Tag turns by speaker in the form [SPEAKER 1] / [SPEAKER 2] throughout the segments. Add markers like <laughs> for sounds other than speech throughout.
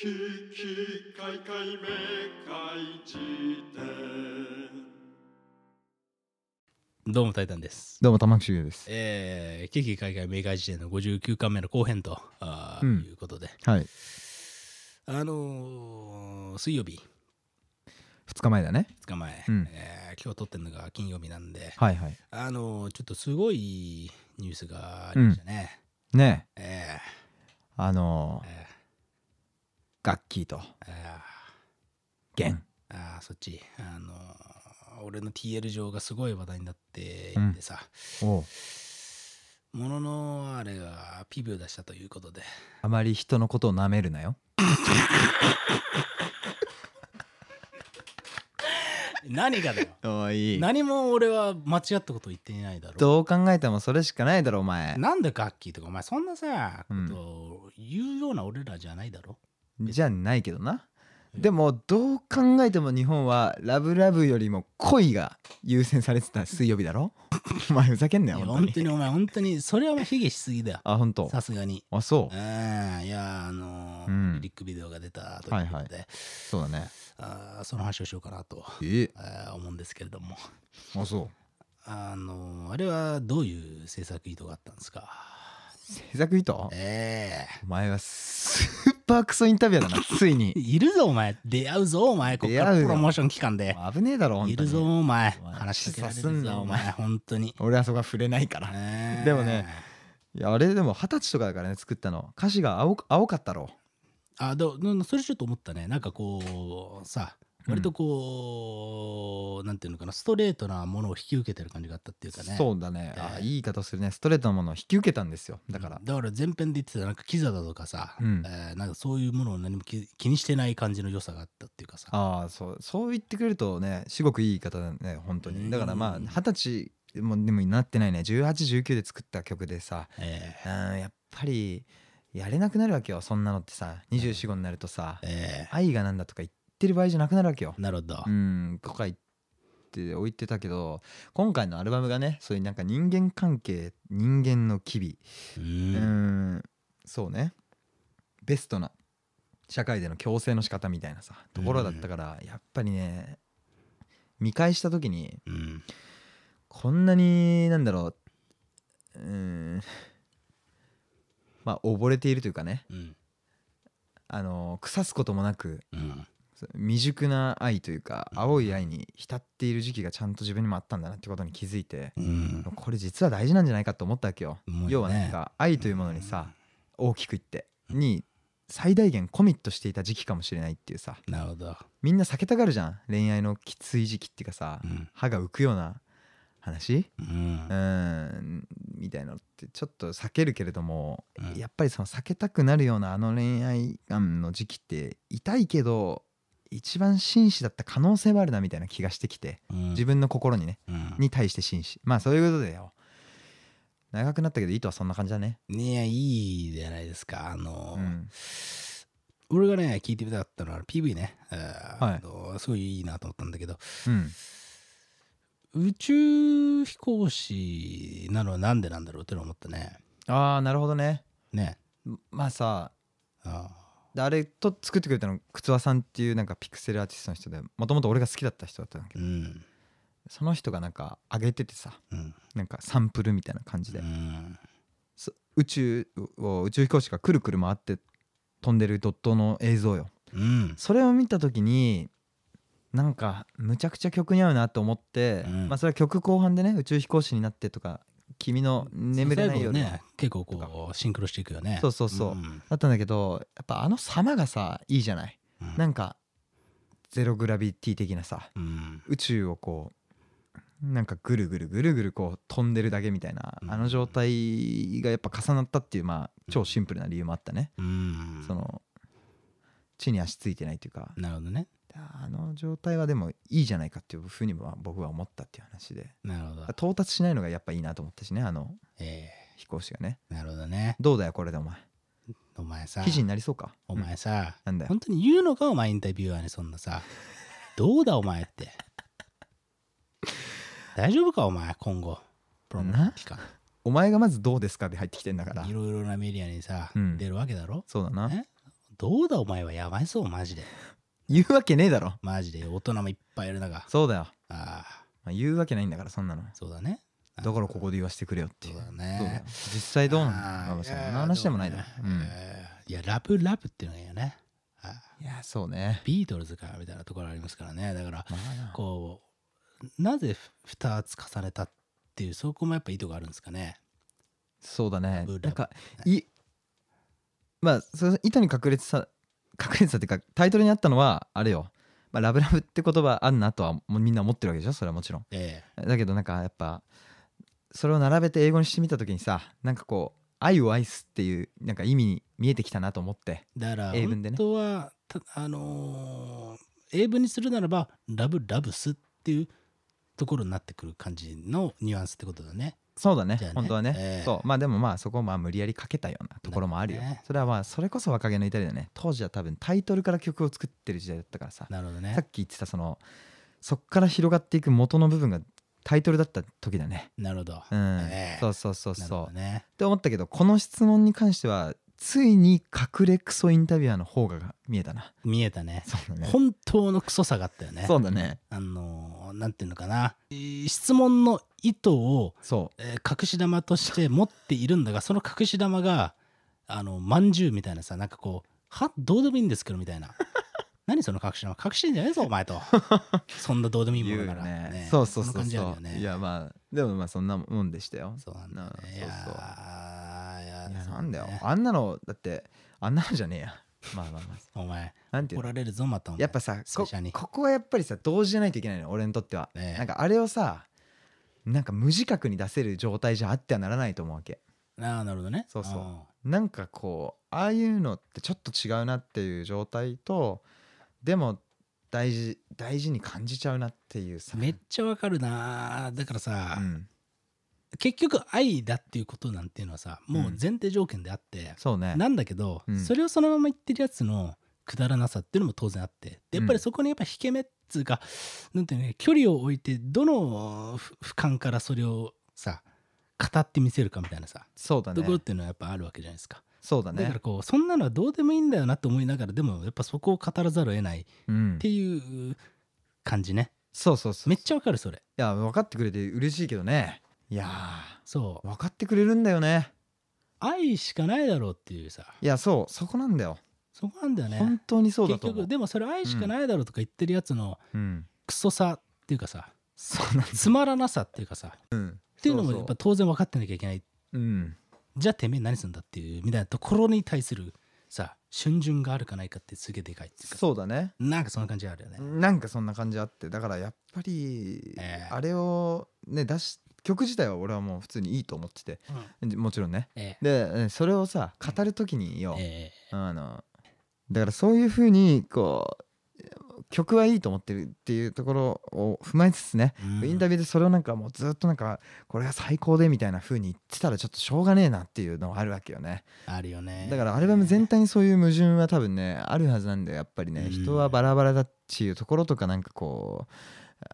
[SPEAKER 1] ききかいかいめかいじ
[SPEAKER 2] どうもタイタンです。
[SPEAKER 3] どうも玉木修也です。
[SPEAKER 2] えー、危機海外明快時点の59巻目の後編と、あー
[SPEAKER 3] うん
[SPEAKER 2] いうことで、
[SPEAKER 3] はい。
[SPEAKER 2] あのー水曜日
[SPEAKER 3] 2日前だね。
[SPEAKER 2] 2日前、
[SPEAKER 3] うん
[SPEAKER 2] えー今日撮ってるのが金曜日なんで、
[SPEAKER 3] はいはい。
[SPEAKER 2] あのーちょっとすごいニュースがありましたね。
[SPEAKER 3] ね
[SPEAKER 2] え
[SPEAKER 3] あの
[SPEAKER 2] ーえ
[SPEAKER 3] ー、ガッキーと
[SPEAKER 2] ー。え
[SPEAKER 3] ゲン。
[SPEAKER 2] ーあーそっち、あのー俺の TL 上がすごい話題になっていてさ、
[SPEAKER 3] おう。
[SPEAKER 2] もののあれが PV を出したということで、
[SPEAKER 3] あまり人のことを舐めるなよ。<laughs>
[SPEAKER 2] 何がだよ。
[SPEAKER 3] おい。
[SPEAKER 2] 何も俺は間違ったこと言っていないだろ
[SPEAKER 3] どう考えてもそれしかないだろ、お前。
[SPEAKER 2] なんでガッキーとかお前そんなさ、
[SPEAKER 3] うん。
[SPEAKER 2] ことを言うような俺らじゃないだろ
[SPEAKER 3] じゃないけどな。でも、どう考えても日本はラブラブよりも恋が優先されてた水曜日だろ？<laughs> お前ふざけんないよ、
[SPEAKER 2] や
[SPEAKER 3] 本当に。
[SPEAKER 2] お前本当にそれはお前卑下しすぎだよ
[SPEAKER 3] あ、本当？
[SPEAKER 2] さすがに
[SPEAKER 3] あ、そう？
[SPEAKER 2] うん。いやあのー
[SPEAKER 3] うん
[SPEAKER 2] リリックビデオが出たということで、
[SPEAKER 3] そうだね。
[SPEAKER 2] あーその話をしようかなと、
[SPEAKER 3] え？
[SPEAKER 2] えー思うんですけれども
[SPEAKER 3] あ、そう。
[SPEAKER 2] あのーあれはどういう制作意図があったんですか？
[SPEAKER 3] 制作意図？
[SPEAKER 2] え
[SPEAKER 3] お前はスーパークソインタビュアーだな、<laughs> ついに。
[SPEAKER 2] え。いるぞお前。出会うぞお前。こっか
[SPEAKER 3] 出会う
[SPEAKER 2] プロモーション期間で。
[SPEAKER 3] 危ねえだろ、本当に。
[SPEAKER 2] いるぞお前。
[SPEAKER 3] お前
[SPEAKER 2] 話しかけられる
[SPEAKER 3] さすんな
[SPEAKER 2] ぞお
[SPEAKER 3] お前。
[SPEAKER 2] 前本当に。
[SPEAKER 3] 俺はそこは触れないから。
[SPEAKER 2] えー
[SPEAKER 3] でもねいやあれでも二十歳とかだからね作ったの。歌詞が青青かったろ。
[SPEAKER 2] あでもうんそれちょっと思ったね。なんかこうさ
[SPEAKER 3] うん
[SPEAKER 2] 割とこう、なんていうのかなストレートなものを引き受けてる感じがあったっていうかね。
[SPEAKER 3] そうだね、
[SPEAKER 2] えー
[SPEAKER 3] あいい言い方するね。ストレートなものを引き受けたんですよ。だから、
[SPEAKER 2] だから前編で言ってたなんかキザだとかさ、
[SPEAKER 3] うん。
[SPEAKER 2] えーなんかそういうものを何も気気にしてない感じの良さがあったっていうかさ。
[SPEAKER 3] ああそうそう言ってくれるとねすごくいい言い方だね本当に。だからまあ
[SPEAKER 2] うん
[SPEAKER 3] 二十歳もでもなってないね。1819で作った曲でさ
[SPEAKER 2] え
[SPEAKER 3] うんやっぱりやれなくなるわけよそんなのってさ。2425になるとさ
[SPEAKER 2] ー、え。
[SPEAKER 3] 愛がなんだとか言ってる場合じゃなくなるわけよ。
[SPEAKER 2] ーなるほど、
[SPEAKER 3] うんとか言って置いてたけど今回のアルバムがねそういうなんか人間関係人間の機微。
[SPEAKER 2] う
[SPEAKER 3] うんんそうね。ベストな社会での共生の仕方みたいなさところだったからやっぱりね見返した時に
[SPEAKER 2] うん。
[SPEAKER 3] こんなになんだろううんまあ溺れているというかね
[SPEAKER 2] うん。
[SPEAKER 3] あの腐すこともなく
[SPEAKER 2] うん
[SPEAKER 3] 未熟な愛というか青い愛に浸っている時期がちゃんと自分にもあったんだなってことに気づいて
[SPEAKER 2] うん。
[SPEAKER 3] これ実は大事なんじゃないかと思ったわけよ。
[SPEAKER 2] ね。
[SPEAKER 3] 要はなんか愛というものにさ大きく言ってに最大限コミットしていた時期かもしれないっていうさ。
[SPEAKER 2] なるほど、
[SPEAKER 3] みんな避けたがるじゃん。恋愛のきつい時期っていうかさ
[SPEAKER 2] うん。
[SPEAKER 3] 歯が浮くような話？
[SPEAKER 2] うん。
[SPEAKER 3] うーん。みたいなのってちょっと避けるけれども
[SPEAKER 2] うん。
[SPEAKER 3] やっぱりその避けたくなるようなあの恋愛観の時期って痛いけど一番紳士だった可能性はあるなみたいな気がしてきて
[SPEAKER 2] うん。
[SPEAKER 3] 自分の心にね
[SPEAKER 2] うん。
[SPEAKER 3] に対して紳士。まあそういうことだよ。長くなったけど意図はそんな感じだね。
[SPEAKER 2] いやいいじゃないですか。あの、
[SPEAKER 3] うん。
[SPEAKER 2] 俺がね聞いてみたかったのは PV ね、えー
[SPEAKER 3] はい。
[SPEAKER 2] すごいいいなと思ったんだけど
[SPEAKER 3] うん。
[SPEAKER 2] 宇宙飛行士なのはなんでなんだろうって思ったね。
[SPEAKER 3] ああなるほどね。
[SPEAKER 2] ね。
[SPEAKER 3] まあさ
[SPEAKER 2] あ
[SPEAKER 3] であれと作ってくれたの靴輪さんっていうなんかピクセルアーティストの人でもともと俺が好きだった人だったんだけど
[SPEAKER 2] うん
[SPEAKER 3] その人がなんか上げててさ
[SPEAKER 2] うん。
[SPEAKER 3] なんかサンプルみたいな感じで
[SPEAKER 2] うん。
[SPEAKER 3] そ宇宙を宇宙飛行士がくるくる回って飛んでるドットの映像よ。
[SPEAKER 2] うん。
[SPEAKER 3] それを見た時になんかむちゃくちゃ曲に合うなと思って、
[SPEAKER 2] うん。
[SPEAKER 3] まあそれは曲後半でね宇宙飛行士になってとか君の眠れない夜。
[SPEAKER 2] 最後ね結構こうシンクロしていくよね。
[SPEAKER 3] そうそうそう。
[SPEAKER 2] うん。
[SPEAKER 3] だったんだけどやっぱあの様がさいいじゃない。
[SPEAKER 2] うん。
[SPEAKER 3] なんかゼログラビティ的なさ
[SPEAKER 2] うん。
[SPEAKER 3] 宇宙をこうなんかぐるぐるぐるぐるこう飛んでるだけみたいな、
[SPEAKER 2] うん。
[SPEAKER 3] あの状態がやっぱ重なったっていうまあ超シンプルな理由もあったね、
[SPEAKER 2] うん。
[SPEAKER 3] その地に足ついてないというか。
[SPEAKER 2] なるほどね
[SPEAKER 3] あの状態はでもいいじゃないかっていうふうには僕は思ったっていう話で。
[SPEAKER 2] なるほど。
[SPEAKER 3] 到達しないのがやっぱいいなと思ったしねあの
[SPEAKER 2] え
[SPEAKER 3] 飛行士がね。
[SPEAKER 2] ーなるほどね。
[SPEAKER 3] どうだよこれでお前。
[SPEAKER 2] お前さ。
[SPEAKER 3] 記事になりそうか？
[SPEAKER 2] お前さ、
[SPEAKER 3] なんだよ。
[SPEAKER 2] 本当に言うのかお前インタビュアーにそんなさ。どうだお前って。大丈夫かお前今後。プロモーション期間。
[SPEAKER 3] お前がまずどうですかで入ってきてんだから。
[SPEAKER 2] いろいろなメディアにさ、
[SPEAKER 3] うん。
[SPEAKER 2] 出るわけだろ。
[SPEAKER 3] そうだな。
[SPEAKER 2] ねどうだお前はやばいそうマジで
[SPEAKER 3] 言うわけねえだろ。
[SPEAKER 2] マジで大人もいっぱいいる中。
[SPEAKER 3] そうだよ、
[SPEAKER 2] ああ。
[SPEAKER 3] まあ、言うわけないんだからそんなの。
[SPEAKER 2] そうだね。
[SPEAKER 3] だからここで言わせてくれよって。いう
[SPEAKER 2] そうだね
[SPEAKER 3] 実際どうなの？
[SPEAKER 2] あ
[SPEAKER 3] そんな話でもないだろ、うん、
[SPEAKER 2] えーいやラブラブっていうのがいいよね。ああ。
[SPEAKER 3] いやそうね。
[SPEAKER 2] ビートルズかみたいなところありますからね。だから
[SPEAKER 3] まあ
[SPEAKER 2] こうなぜ2つ重ねたっていうそこもやっぱ意図があるんですかね。
[SPEAKER 3] そうだね。
[SPEAKER 2] ラブラブ。
[SPEAKER 3] なんかいまあその意図に隠れてた隠れてたっていうかタイトルにあったのはあれよ、まあ、ラブラブって言葉あんなとはもうみんな思ってるわけでしょ？それはもちろん。
[SPEAKER 2] え
[SPEAKER 3] だけどなんかやっぱそれを並べて英語にしてみた時にさなんかこう愛を愛すっていうなんか意味に見えてきたなと思って。
[SPEAKER 2] えだから本
[SPEAKER 3] 英文でね。
[SPEAKER 2] 当はたあのー英文にするならばラブラブスっていうところになってくる感じのニュアンスってことだね
[SPEAKER 3] そうだね。
[SPEAKER 2] ね。
[SPEAKER 3] 本当はね、
[SPEAKER 2] ええ。
[SPEAKER 3] そう。まあでもまあそこをまあ無理やりかけたようなところもあるよ、
[SPEAKER 2] ね。
[SPEAKER 3] それはまあそれこそ若気の至りだね。当時は多分タイトルから曲を作ってる時代だったからさ
[SPEAKER 2] なるほどね。
[SPEAKER 3] さっき言ってたそのそっから広がっていく元の部分がタイトルだった時だね。
[SPEAKER 2] なるほど、
[SPEAKER 3] うん、
[SPEAKER 2] ええ。
[SPEAKER 3] そうそうそうそう、
[SPEAKER 2] ね。
[SPEAKER 3] って思ったけどこの質問に関してはついに隠れクソインタビュアーの方が見えたな。
[SPEAKER 2] 見えたね。
[SPEAKER 3] そうだね。
[SPEAKER 2] 本当のクソさがあったよね。
[SPEAKER 3] そうだね。
[SPEAKER 2] あのーなんていうのかな。えー質問の意図を、
[SPEAKER 3] そ
[SPEAKER 2] えー隠し玉として持っているんだがその隠し玉があのまんじゅうみたいなさなんかこうはどうでもいいんですけどみたいな。<laughs> 何その隠し玉？隠してんじゃねえぞお前と。<laughs> そんなどうでもいいものなら、
[SPEAKER 3] ね。
[SPEAKER 2] ね。
[SPEAKER 3] そうそうそうそう、
[SPEAKER 2] よね。
[SPEAKER 3] いやまあでもまあそんなもんでしたよ。
[SPEAKER 2] そうなんだね。
[SPEAKER 3] そうそう。
[SPEAKER 2] ーいや
[SPEAKER 3] いや
[SPEAKER 2] そう
[SPEAKER 3] なんだよ。
[SPEAKER 2] ね。
[SPEAKER 3] あんなのだってあんなのじゃねえや。まあまあまあ。
[SPEAKER 2] お前
[SPEAKER 3] なんて
[SPEAKER 2] 怒られるぞまた
[SPEAKER 3] やっぱさこここはやっぱりさ同時じゃないといけないの俺にとっては、
[SPEAKER 2] ねえ。
[SPEAKER 3] なんかあれをさなんか無自覚に出せる状態じゃあってはならないと思うわけ。
[SPEAKER 2] ああなるほどね。
[SPEAKER 3] そうそう。なんかこうああいうのってちょっと違うなっていう状態とでも大事大事に感じちゃうなっていうさ。
[SPEAKER 2] めっちゃわかるなだからさ、
[SPEAKER 3] うん、
[SPEAKER 2] 結局愛だっていうことなんていうのはさもう前提条件であって、
[SPEAKER 3] そうね。
[SPEAKER 2] なんだけど、
[SPEAKER 3] うん。
[SPEAKER 2] それをそのまま言ってるやつのくだらなさっていうのも当然あって。でやっぱりそこにやっぱ引け目っつうか、なんていうのね距離を置いてどのふ俯瞰からそれをさ語ってみせるかみたいなさ、
[SPEAKER 3] そうだね。
[SPEAKER 2] ところっていうのはやっぱあるわけじゃないですか。
[SPEAKER 3] そうだね。
[SPEAKER 2] だからこうそんなのはどうでもいいんだよなと思いながらでもやっぱそこを語らざるを得ないっ
[SPEAKER 3] うん。
[SPEAKER 2] ていう感じね。
[SPEAKER 3] そうそうそう
[SPEAKER 2] めっちゃわかるそれ。
[SPEAKER 3] いや分かってくれて嬉しいけどね。いや
[SPEAKER 2] そう。
[SPEAKER 3] ー分かってくれるんだよね。
[SPEAKER 2] 愛しかないだろうっていうさ。
[SPEAKER 3] いやそうそこなんだよ
[SPEAKER 2] そこなんだよね。
[SPEAKER 3] 本当にそうだ
[SPEAKER 2] 結
[SPEAKER 3] と思う。
[SPEAKER 2] 局でもそれ愛しかないだろうとか言ってるやつの
[SPEAKER 3] うん。
[SPEAKER 2] クソさっていうかさ
[SPEAKER 3] そうなんだ。
[SPEAKER 2] つまらなさっていうかさ
[SPEAKER 3] うん
[SPEAKER 2] っていうのもやっぱ当然分かってなきゃいけない。
[SPEAKER 3] うん。
[SPEAKER 2] じゃあてめえ何すんだっていうみたいなところに対するさ春巡があるかないかってすげえでかいっていうか。
[SPEAKER 3] そうだね。
[SPEAKER 2] なんかそんな感じあるよね。
[SPEAKER 3] なんかそんな感じあって。だからやっぱり
[SPEAKER 2] ええ。
[SPEAKER 3] あれをね出し曲自体は俺はもう普通にいいと思ってて。もちろんね。
[SPEAKER 2] え
[SPEAKER 3] でそれをさ語る時によ
[SPEAKER 2] ええ。
[SPEAKER 3] あのだからそういうふうにこう曲はいいと思ってるっていうところを踏まえつつね、
[SPEAKER 2] うん。
[SPEAKER 3] インタビューでそれをなんかもうずっとなんかこれが最高でみたいな風に言ってたらちょっとしょうがねえなっていうのがあるわけよね。
[SPEAKER 2] あるよね。
[SPEAKER 3] だからアルバム全体にそういう矛盾は多分ねあるはずなんだよやっぱりね
[SPEAKER 2] うん
[SPEAKER 3] 人はバラバラだっていうところとかなんかこう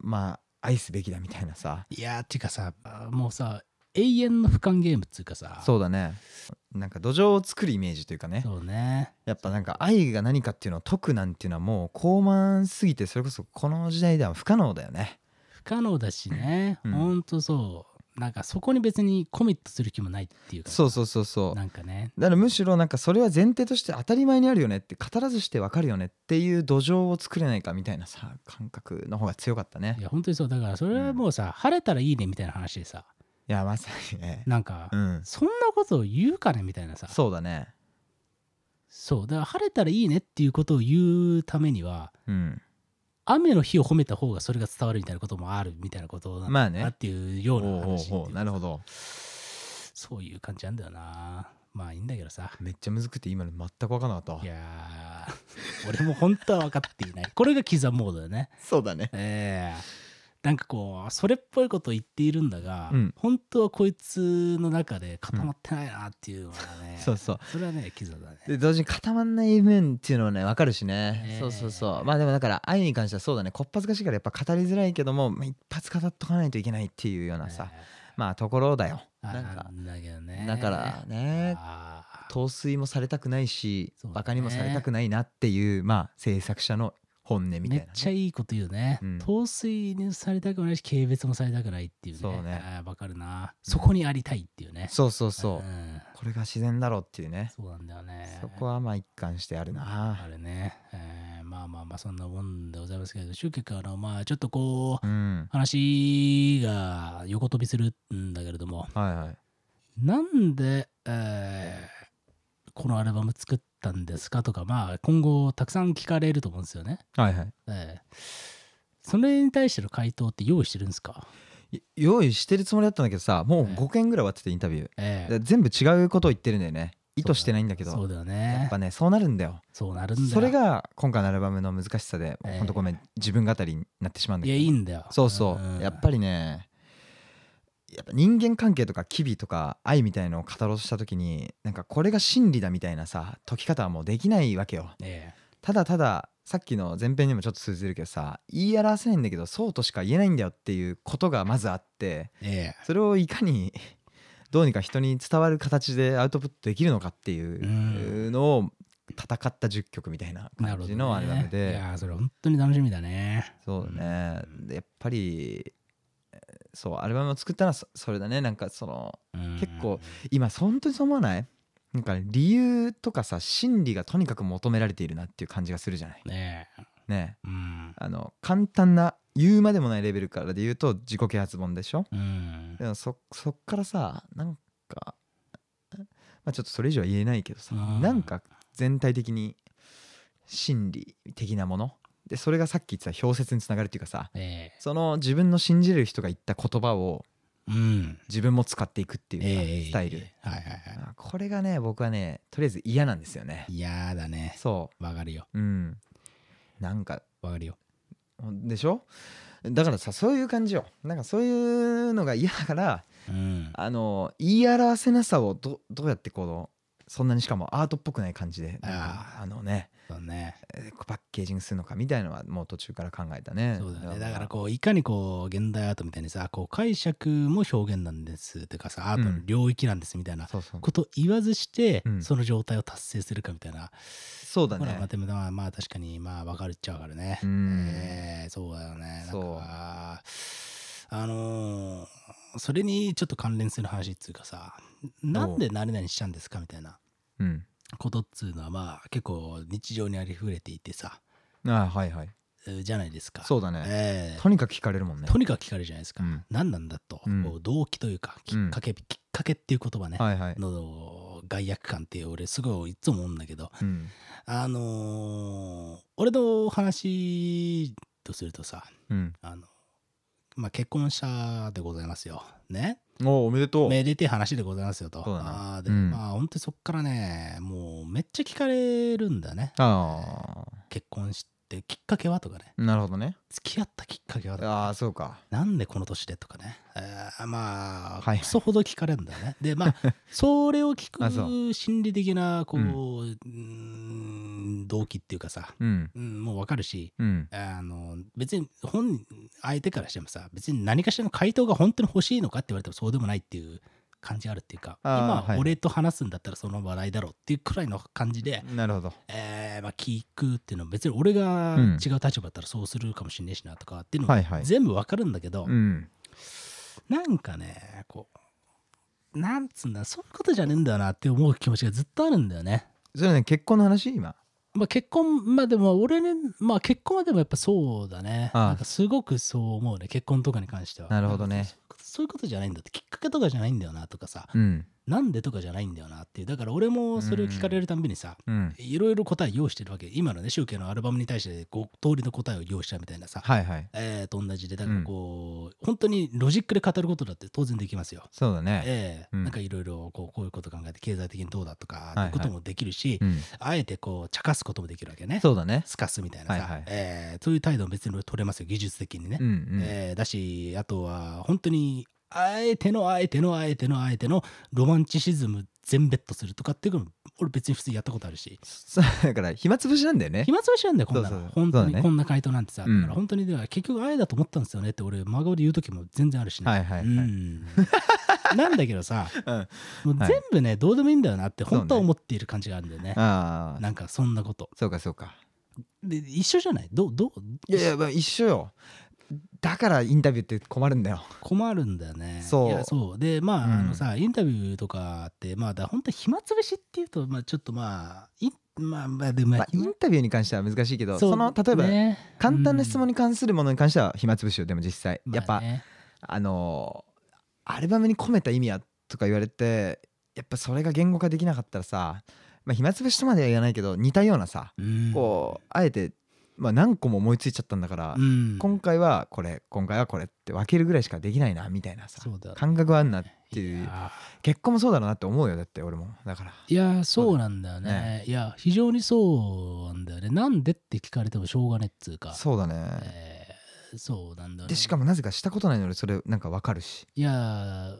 [SPEAKER 3] まあ愛すべきだみたいなさ。
[SPEAKER 2] いやーてかさもうさ永遠の俯瞰ゲームっつうかさ。
[SPEAKER 3] そうだね。なんか土壌を作るイメージというかね。
[SPEAKER 2] そうね。
[SPEAKER 3] やっぱなんか愛が何かっていうのを解くなんていうのはもう高慢すぎてそれこそこの時代では不可能だよね。
[SPEAKER 2] 不可能だしね、
[SPEAKER 3] うん。
[SPEAKER 2] ほんとそう。なんかそこに別にコミットする気もないっていうか
[SPEAKER 3] そうそうそうそう。
[SPEAKER 2] なんかね。
[SPEAKER 3] だからむしろなんかそれは前提として当たり前にあるよねって語らずしてわかるよねっていう土壌を作れないかみたいなさ感覚の方が強かったね。
[SPEAKER 2] いや本当にそう。だからそれはもうさ、晴れたらいいねみたいな話でさ
[SPEAKER 3] いやまさにね。
[SPEAKER 2] なんか、
[SPEAKER 3] うん。
[SPEAKER 2] そんなことを言うかねみたいなさ。
[SPEAKER 3] そうだね。
[SPEAKER 2] そう。だから晴れたらいいねっていうことを言うためには
[SPEAKER 3] うん。
[SPEAKER 2] 雨の日を褒めた方がそれが伝わるみたいなこともあるみたいなことなん
[SPEAKER 3] まあね
[SPEAKER 2] だっていう。ような話
[SPEAKER 3] おう。なるほど。
[SPEAKER 2] そういう感じなんだよな。まあいいんだけどさ。
[SPEAKER 3] めっちゃむずくて今の全く分からなかった
[SPEAKER 2] いやー俺も本当は分かっていない。これがキザモードだね。<laughs>
[SPEAKER 3] そうだね。
[SPEAKER 2] ええなんかこうそれっぽいことを言っているんだが、
[SPEAKER 3] うん。
[SPEAKER 2] 本当はこいつの中で固まってないなっていうのはね、
[SPEAKER 3] そうそう。
[SPEAKER 2] それはねキザだね。
[SPEAKER 3] で同時に固まんない面っていうのはね分かるしね、
[SPEAKER 2] ええ
[SPEAKER 3] そうそうそう。まあでもだから愛に関してはそうだね。こっぱずかしいからやっぱ語りづらいけども、まあ、一発語っとかないといけないっていうようなさ、まあところだよ。
[SPEAKER 2] あ
[SPEAKER 3] なんか。
[SPEAKER 2] だけどね。
[SPEAKER 3] だからね
[SPEAKER 2] あー。
[SPEAKER 3] 陶酔もされたくないし、
[SPEAKER 2] そうだね。
[SPEAKER 3] バカにもされたくないなっていうまあ制作者の本音みたいな
[SPEAKER 2] め
[SPEAKER 3] ね、
[SPEAKER 2] っちゃいいこと言うね、
[SPEAKER 3] うん。
[SPEAKER 2] 陶酔にされたくないし軽蔑もされたくないっていうね。
[SPEAKER 3] そうね。
[SPEAKER 2] わかるな。そこにありたいっていうね、
[SPEAKER 3] そうそうそう、
[SPEAKER 2] ん。
[SPEAKER 3] これが自然だろうっていうね。
[SPEAKER 2] そうなんだよね。
[SPEAKER 3] そこはまあ一貫してあるな。
[SPEAKER 2] あれね、えーまあまあまあそんなもんでございますけど集客あのまあちょっとこう
[SPEAKER 3] うん。
[SPEAKER 2] 話が横飛びするんだけれども
[SPEAKER 3] はいはい。
[SPEAKER 2] なんで、えーこのアルバム作ったんですか？とかまあ今後たくさん聞かれると思うんですよね、
[SPEAKER 3] はいはい。
[SPEAKER 2] えーそれに対しての回答って用意してるんですか、
[SPEAKER 3] い用意してるつもりだったんだけどさもう
[SPEAKER 2] ええ。
[SPEAKER 3] 5件ぐらい終わっててインタビュー。
[SPEAKER 2] えー
[SPEAKER 3] で全部違うことを言ってるんだよね。意図してないんだけど。
[SPEAKER 2] そうだよ
[SPEAKER 3] や
[SPEAKER 2] ね
[SPEAKER 3] っぱねそうなるんだよ。
[SPEAKER 2] そうなるんだよ。
[SPEAKER 3] それが今回のアルバムの難しさで、
[SPEAKER 2] ええ
[SPEAKER 3] ほんとごめん自分語りになってしまうんだ
[SPEAKER 2] い
[SPEAKER 3] けど。
[SPEAKER 2] やいいんだよ。
[SPEAKER 3] そうそう、
[SPEAKER 2] ん。
[SPEAKER 3] やっぱりねやっぱ人間関係とか機微とか愛みたいのを語ろうとした時になんかこれが真理だみたいなさ解き方はもうできないわけよ。
[SPEAKER 2] え
[SPEAKER 3] ただたださっきの前編にもちょっと通じるけどさ言い表せないんだけどそうとしか言えないんだよっていうことがまずあって
[SPEAKER 2] ええ。
[SPEAKER 3] それをいかにどうにか人に伝わる形でアウトプットできるのかっていうのを戦った10曲みたいな感じのアルバム
[SPEAKER 2] い
[SPEAKER 3] で、
[SPEAKER 2] やーそれ本当に楽しみだね。
[SPEAKER 3] そうだね、でやっぱりえーそうアルバムを作ったのはそそれだね。なんかその
[SPEAKER 2] うん。
[SPEAKER 3] 結構今本当にそう思わない？なんか理由とかさ真理がとにかく求められているなっていう感じがするじゃない？
[SPEAKER 2] ね
[SPEAKER 3] ね
[SPEAKER 2] え。うん。
[SPEAKER 3] あの簡単な言うまでもないレベルからで言うと自己啓発本でしょ？
[SPEAKER 2] うん。
[SPEAKER 3] でもそそっからさなんかまあちょっとそれ以上は言えないけどさ
[SPEAKER 2] うん。
[SPEAKER 3] なんか全体的に真理的なもの？でそれがさっき言ってた表説につながるっていうかさ
[SPEAKER 2] ええ。
[SPEAKER 3] その自分の信じれる人が言った言葉を
[SPEAKER 2] うん。
[SPEAKER 3] 自分も使っていくっていうスタイル、
[SPEAKER 2] はいはいは
[SPEAKER 3] あこれがね僕はねとりあえず嫌なんですよね。
[SPEAKER 2] い嫌だね。
[SPEAKER 3] そ
[SPEAKER 2] わかるよ。
[SPEAKER 3] ううん。なんか
[SPEAKER 2] わかるよ。
[SPEAKER 3] でしょ？だからさそういう感じよ。なんかそういうのが嫌だから
[SPEAKER 2] うん。
[SPEAKER 3] あの言い表せなさをどどうやってこのそんなにしかもアートっぽくない感じで
[SPEAKER 2] あ
[SPEAKER 3] のね
[SPEAKER 2] そうね。
[SPEAKER 3] えーパッケージングするのかみたいのはもう途中から考えたね。
[SPEAKER 2] そうだよね。だから。こういかにこう現代アートみたいにさこう解釈も表現なんですってかさアートの領域なんですみたいなこと言わずして、
[SPEAKER 3] うん。
[SPEAKER 2] その状態を達成するかみたいな。
[SPEAKER 3] そうだね。
[SPEAKER 2] まあでもまあまあ確かにまあ分かるっちゃ分かるね、
[SPEAKER 3] うん。
[SPEAKER 2] えーそうだよね。なんかあのーそれにちょっと関連する話っつうかさなんで何々しちゃうんですかみたいな。
[SPEAKER 3] うん
[SPEAKER 2] ことっつうのはまあ結構日常にありふれていてさ。
[SPEAKER 3] ああはいはい。
[SPEAKER 2] えーじゃないですか。
[SPEAKER 3] そうだね。
[SPEAKER 2] えー
[SPEAKER 3] とにかく聞かれるもんね。
[SPEAKER 2] とにかく聞かれるじゃないですか、
[SPEAKER 3] うん。
[SPEAKER 2] 何なんだと、
[SPEAKER 3] うん。
[SPEAKER 2] 動機というかきっかけ、きっかけっていう言葉ね、
[SPEAKER 3] はいはい。
[SPEAKER 2] の害悪感って俺すごいいつも思うんだけど。
[SPEAKER 3] うん。
[SPEAKER 2] あのー俺の話とするとさ
[SPEAKER 3] うん。
[SPEAKER 2] あのまあ結婚したでございますよ。ね
[SPEAKER 3] おおめでとう。
[SPEAKER 2] めでてえ話でございますよと。
[SPEAKER 3] そうだな。
[SPEAKER 2] あーで、
[SPEAKER 3] うん。
[SPEAKER 2] まあ本当にそっからねもうめっちゃ聞かれるんだね。
[SPEAKER 3] あ
[SPEAKER 2] 結婚してきっかけは？とかね。
[SPEAKER 3] あなるほどね。
[SPEAKER 2] 付き合ったきっかけはとか
[SPEAKER 3] ああそうか。
[SPEAKER 2] なんでこの年で？とかね、えーまあ、
[SPEAKER 3] はい
[SPEAKER 2] クソほど聞かれるんだよね。で、まあ、<laughs> それを聞
[SPEAKER 3] あそ
[SPEAKER 2] く心理的な、こう、
[SPEAKER 3] う
[SPEAKER 2] ん。動機っていうかさ、
[SPEAKER 3] うん。
[SPEAKER 2] うん、もうわかるし、
[SPEAKER 3] うん。
[SPEAKER 2] あの別に本人相手からしてもさ別に何かしらの回答が本当に欲しいのかって言われてもそうでもないっていう感じがあるっていうか今、
[SPEAKER 3] はい。
[SPEAKER 2] 俺と話すんだったらその話題だろうっていうくらいの感じで、
[SPEAKER 3] なるほど。
[SPEAKER 2] えーまあ、聞くっていうのは別に俺が
[SPEAKER 3] うん。
[SPEAKER 2] 違う立場だったらそうするかもしれないしなとかっていうの
[SPEAKER 3] はいはい。
[SPEAKER 2] 全部わかるんだけど、
[SPEAKER 3] うん。
[SPEAKER 2] なんかね、こう、なんつうんだ、そういうことじゃねえんだよなって思う気持ちがずっとあるんだよね。
[SPEAKER 3] それね結婚の話？今。
[SPEAKER 2] まあ結婚、まあでも俺ね、まあ結婚はでもやっぱそうだね。
[SPEAKER 3] ああ。
[SPEAKER 2] なんかすごくそう思うね、結婚とかに関しては。
[SPEAKER 3] なるほどね
[SPEAKER 2] そういうことじゃないんだって、きっかけとかじゃないんだよなとかさ、
[SPEAKER 3] うん。
[SPEAKER 2] なんでとかじゃないんだよなっていう。だから俺もそれを聞かれるたんびにさ、
[SPEAKER 3] うん。
[SPEAKER 2] いろいろ答え用意してるわけ。今のね、集計のアルバムに対して5通りの答えを用意したみたいなさ、
[SPEAKER 3] はいはい。
[SPEAKER 2] えーと同じで、だからこう、本当にロジックで語ることだって当然できますよ。
[SPEAKER 3] そうだね。
[SPEAKER 2] ええ。
[SPEAKER 3] うん。
[SPEAKER 2] なんかいろいろこうこういうこと考えて経済的にどうだとか
[SPEAKER 3] はい
[SPEAKER 2] い。うこともできるし、
[SPEAKER 3] うん。
[SPEAKER 2] あえてこう茶化すこともできるわけね。
[SPEAKER 3] そうだね。
[SPEAKER 2] すかすみたいなさ、
[SPEAKER 3] はいはい。
[SPEAKER 2] ええ。そういう態度も別に取れますよ。技術的にね。
[SPEAKER 3] うんうん。
[SPEAKER 2] ええ。だしあとは本当にあえてのあえてのあえてのあえてのロマンチシズム全ベットするとかっていうの俺別に普通にやったことあるし。
[SPEAKER 3] だから暇つぶしなんだよね。
[SPEAKER 2] 暇つぶしなんだよこんなの。本当にこんな回答なんてさ、
[SPEAKER 3] うん
[SPEAKER 2] だから本当にだから結局あえだと思ったんですよねって俺真顔で言う時も全然あるしね、
[SPEAKER 3] はいはい <laughs>
[SPEAKER 2] なんだけどさ <laughs>
[SPEAKER 3] うん。
[SPEAKER 2] もう
[SPEAKER 3] はい
[SPEAKER 2] 全部ね、どうでもいいんだよなって本当は思っている感じがあるんだよね。
[SPEAKER 3] ああ
[SPEAKER 2] なんかそんなこと。
[SPEAKER 3] そうかそうか。
[SPEAKER 2] で一緒じゃない？どうどう？
[SPEAKER 3] いやいやまあ一緒よだからインタビューって困るんだよ。
[SPEAKER 2] 困るんだよね。
[SPEAKER 3] そう。
[SPEAKER 2] いやそう。でまあ,、
[SPEAKER 3] うん。
[SPEAKER 2] あのさインタビューとかってまあだ本当暇つぶしっていうとまあちょっとまあいまあまあでも、
[SPEAKER 3] まあインタビューに関しては難しいけど
[SPEAKER 2] そ
[SPEAKER 3] の例えば
[SPEAKER 2] ね。
[SPEAKER 3] 簡単な質問
[SPEAKER 2] に
[SPEAKER 3] に関するものに関しては暇つぶしよでも実際やっぱあのーアルバムに込めた意味はとか言われてやっぱそれが言語化できなかったらさまあ暇つぶしとまでは言わないけど似たようなさ
[SPEAKER 2] うん。
[SPEAKER 3] こうあえてまあ何個も思いついちゃったんだから
[SPEAKER 2] うん。
[SPEAKER 3] 今回はこれ今回はこれって分けるぐらいしかできないなみたいなさ
[SPEAKER 2] そうだ
[SPEAKER 3] 感覚はあんなって
[SPEAKER 2] い
[SPEAKER 3] いう
[SPEAKER 2] や
[SPEAKER 3] 結婚もそうだろうなって思うよだって俺も。だから
[SPEAKER 2] いやそうなんだよね。
[SPEAKER 3] ね。
[SPEAKER 2] いや非常にそうなんだよね。なんでって聞かれてもしょうがねっつうか。
[SPEAKER 3] そうだね。
[SPEAKER 2] えーそうなんだよね。
[SPEAKER 3] でしかもなぜかしたことないのにそれなんか分かるし。
[SPEAKER 2] いや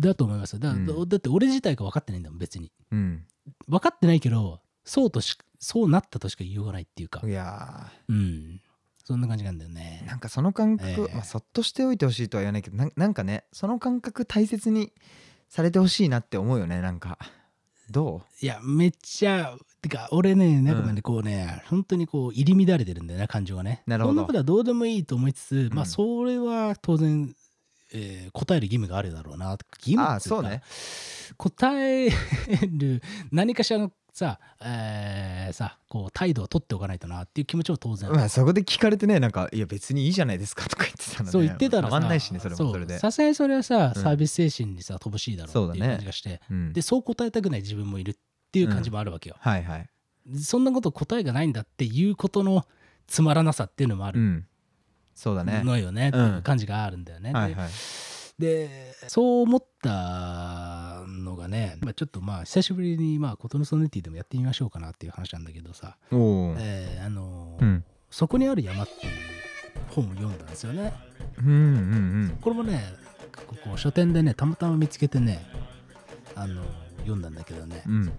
[SPEAKER 2] だと思いますよ。だ,、
[SPEAKER 3] うん。
[SPEAKER 2] だって俺自体が分かってないんだもん別に。
[SPEAKER 3] うん。
[SPEAKER 2] 分かってないけどそうとしそうなったとしか言いようがないっていうか。
[SPEAKER 3] いや
[SPEAKER 2] うん。そんな感じなんだよ
[SPEAKER 3] ー
[SPEAKER 2] ね。
[SPEAKER 3] なんかその感覚、
[SPEAKER 2] ええ。
[SPEAKER 3] まあ、そっとしておいてほしいとは言わないけどなんなんかねその感覚大切にされてほしいなって思うよねなんか。ど
[SPEAKER 2] いやめっちゃてか俺ねなんか
[SPEAKER 3] うん。
[SPEAKER 2] ねこうね本当にこう入り乱れてるんだよね感情がね。
[SPEAKER 3] なるほど。
[SPEAKER 2] そんなことはどうでもいいと思いつつ、まあ
[SPEAKER 3] うん
[SPEAKER 2] それは当然、えー答える義務があるだろうな義務
[SPEAKER 3] ああ
[SPEAKER 2] っていうか
[SPEAKER 3] そうね。
[SPEAKER 2] 答える何かしらのさ、えーさこう態度を取っておかないとなっていう気持ちも当然。
[SPEAKER 3] まあそこで聞かれてねなんか「いや別にいいじゃないですか」とか言ってたのね。
[SPEAKER 2] そう言ってたらさ
[SPEAKER 3] んないしねそれもそれで。
[SPEAKER 2] うさすがにそれはさ
[SPEAKER 3] うん。
[SPEAKER 2] サービス精神にさ乏しいだろうっていう感じがして、
[SPEAKER 3] うん。
[SPEAKER 2] でそう答えたくない自分もいるっていう感じもあるわけよ、
[SPEAKER 3] はいはい。
[SPEAKER 2] そんなこと答えがないんだっていうことのつまらなさっていうのもある。
[SPEAKER 3] うん。そうだね。
[SPEAKER 2] のよね、
[SPEAKER 3] うん
[SPEAKER 2] っていう感じがあるんだよね、
[SPEAKER 3] はいはい。
[SPEAKER 2] ででそう思ったね、まあ、ちょっとまあ久しぶりにまあコトヌソネティでもやってみましょうかなっていう話なんだけどさ、えーあの
[SPEAKER 3] うん。
[SPEAKER 2] そこにある山」っていう本を読んだんですよね。
[SPEAKER 3] うんうん
[SPEAKER 2] これもねここ書店でねたまたま見つけてねあの読んだんだけどね。
[SPEAKER 3] うんうん。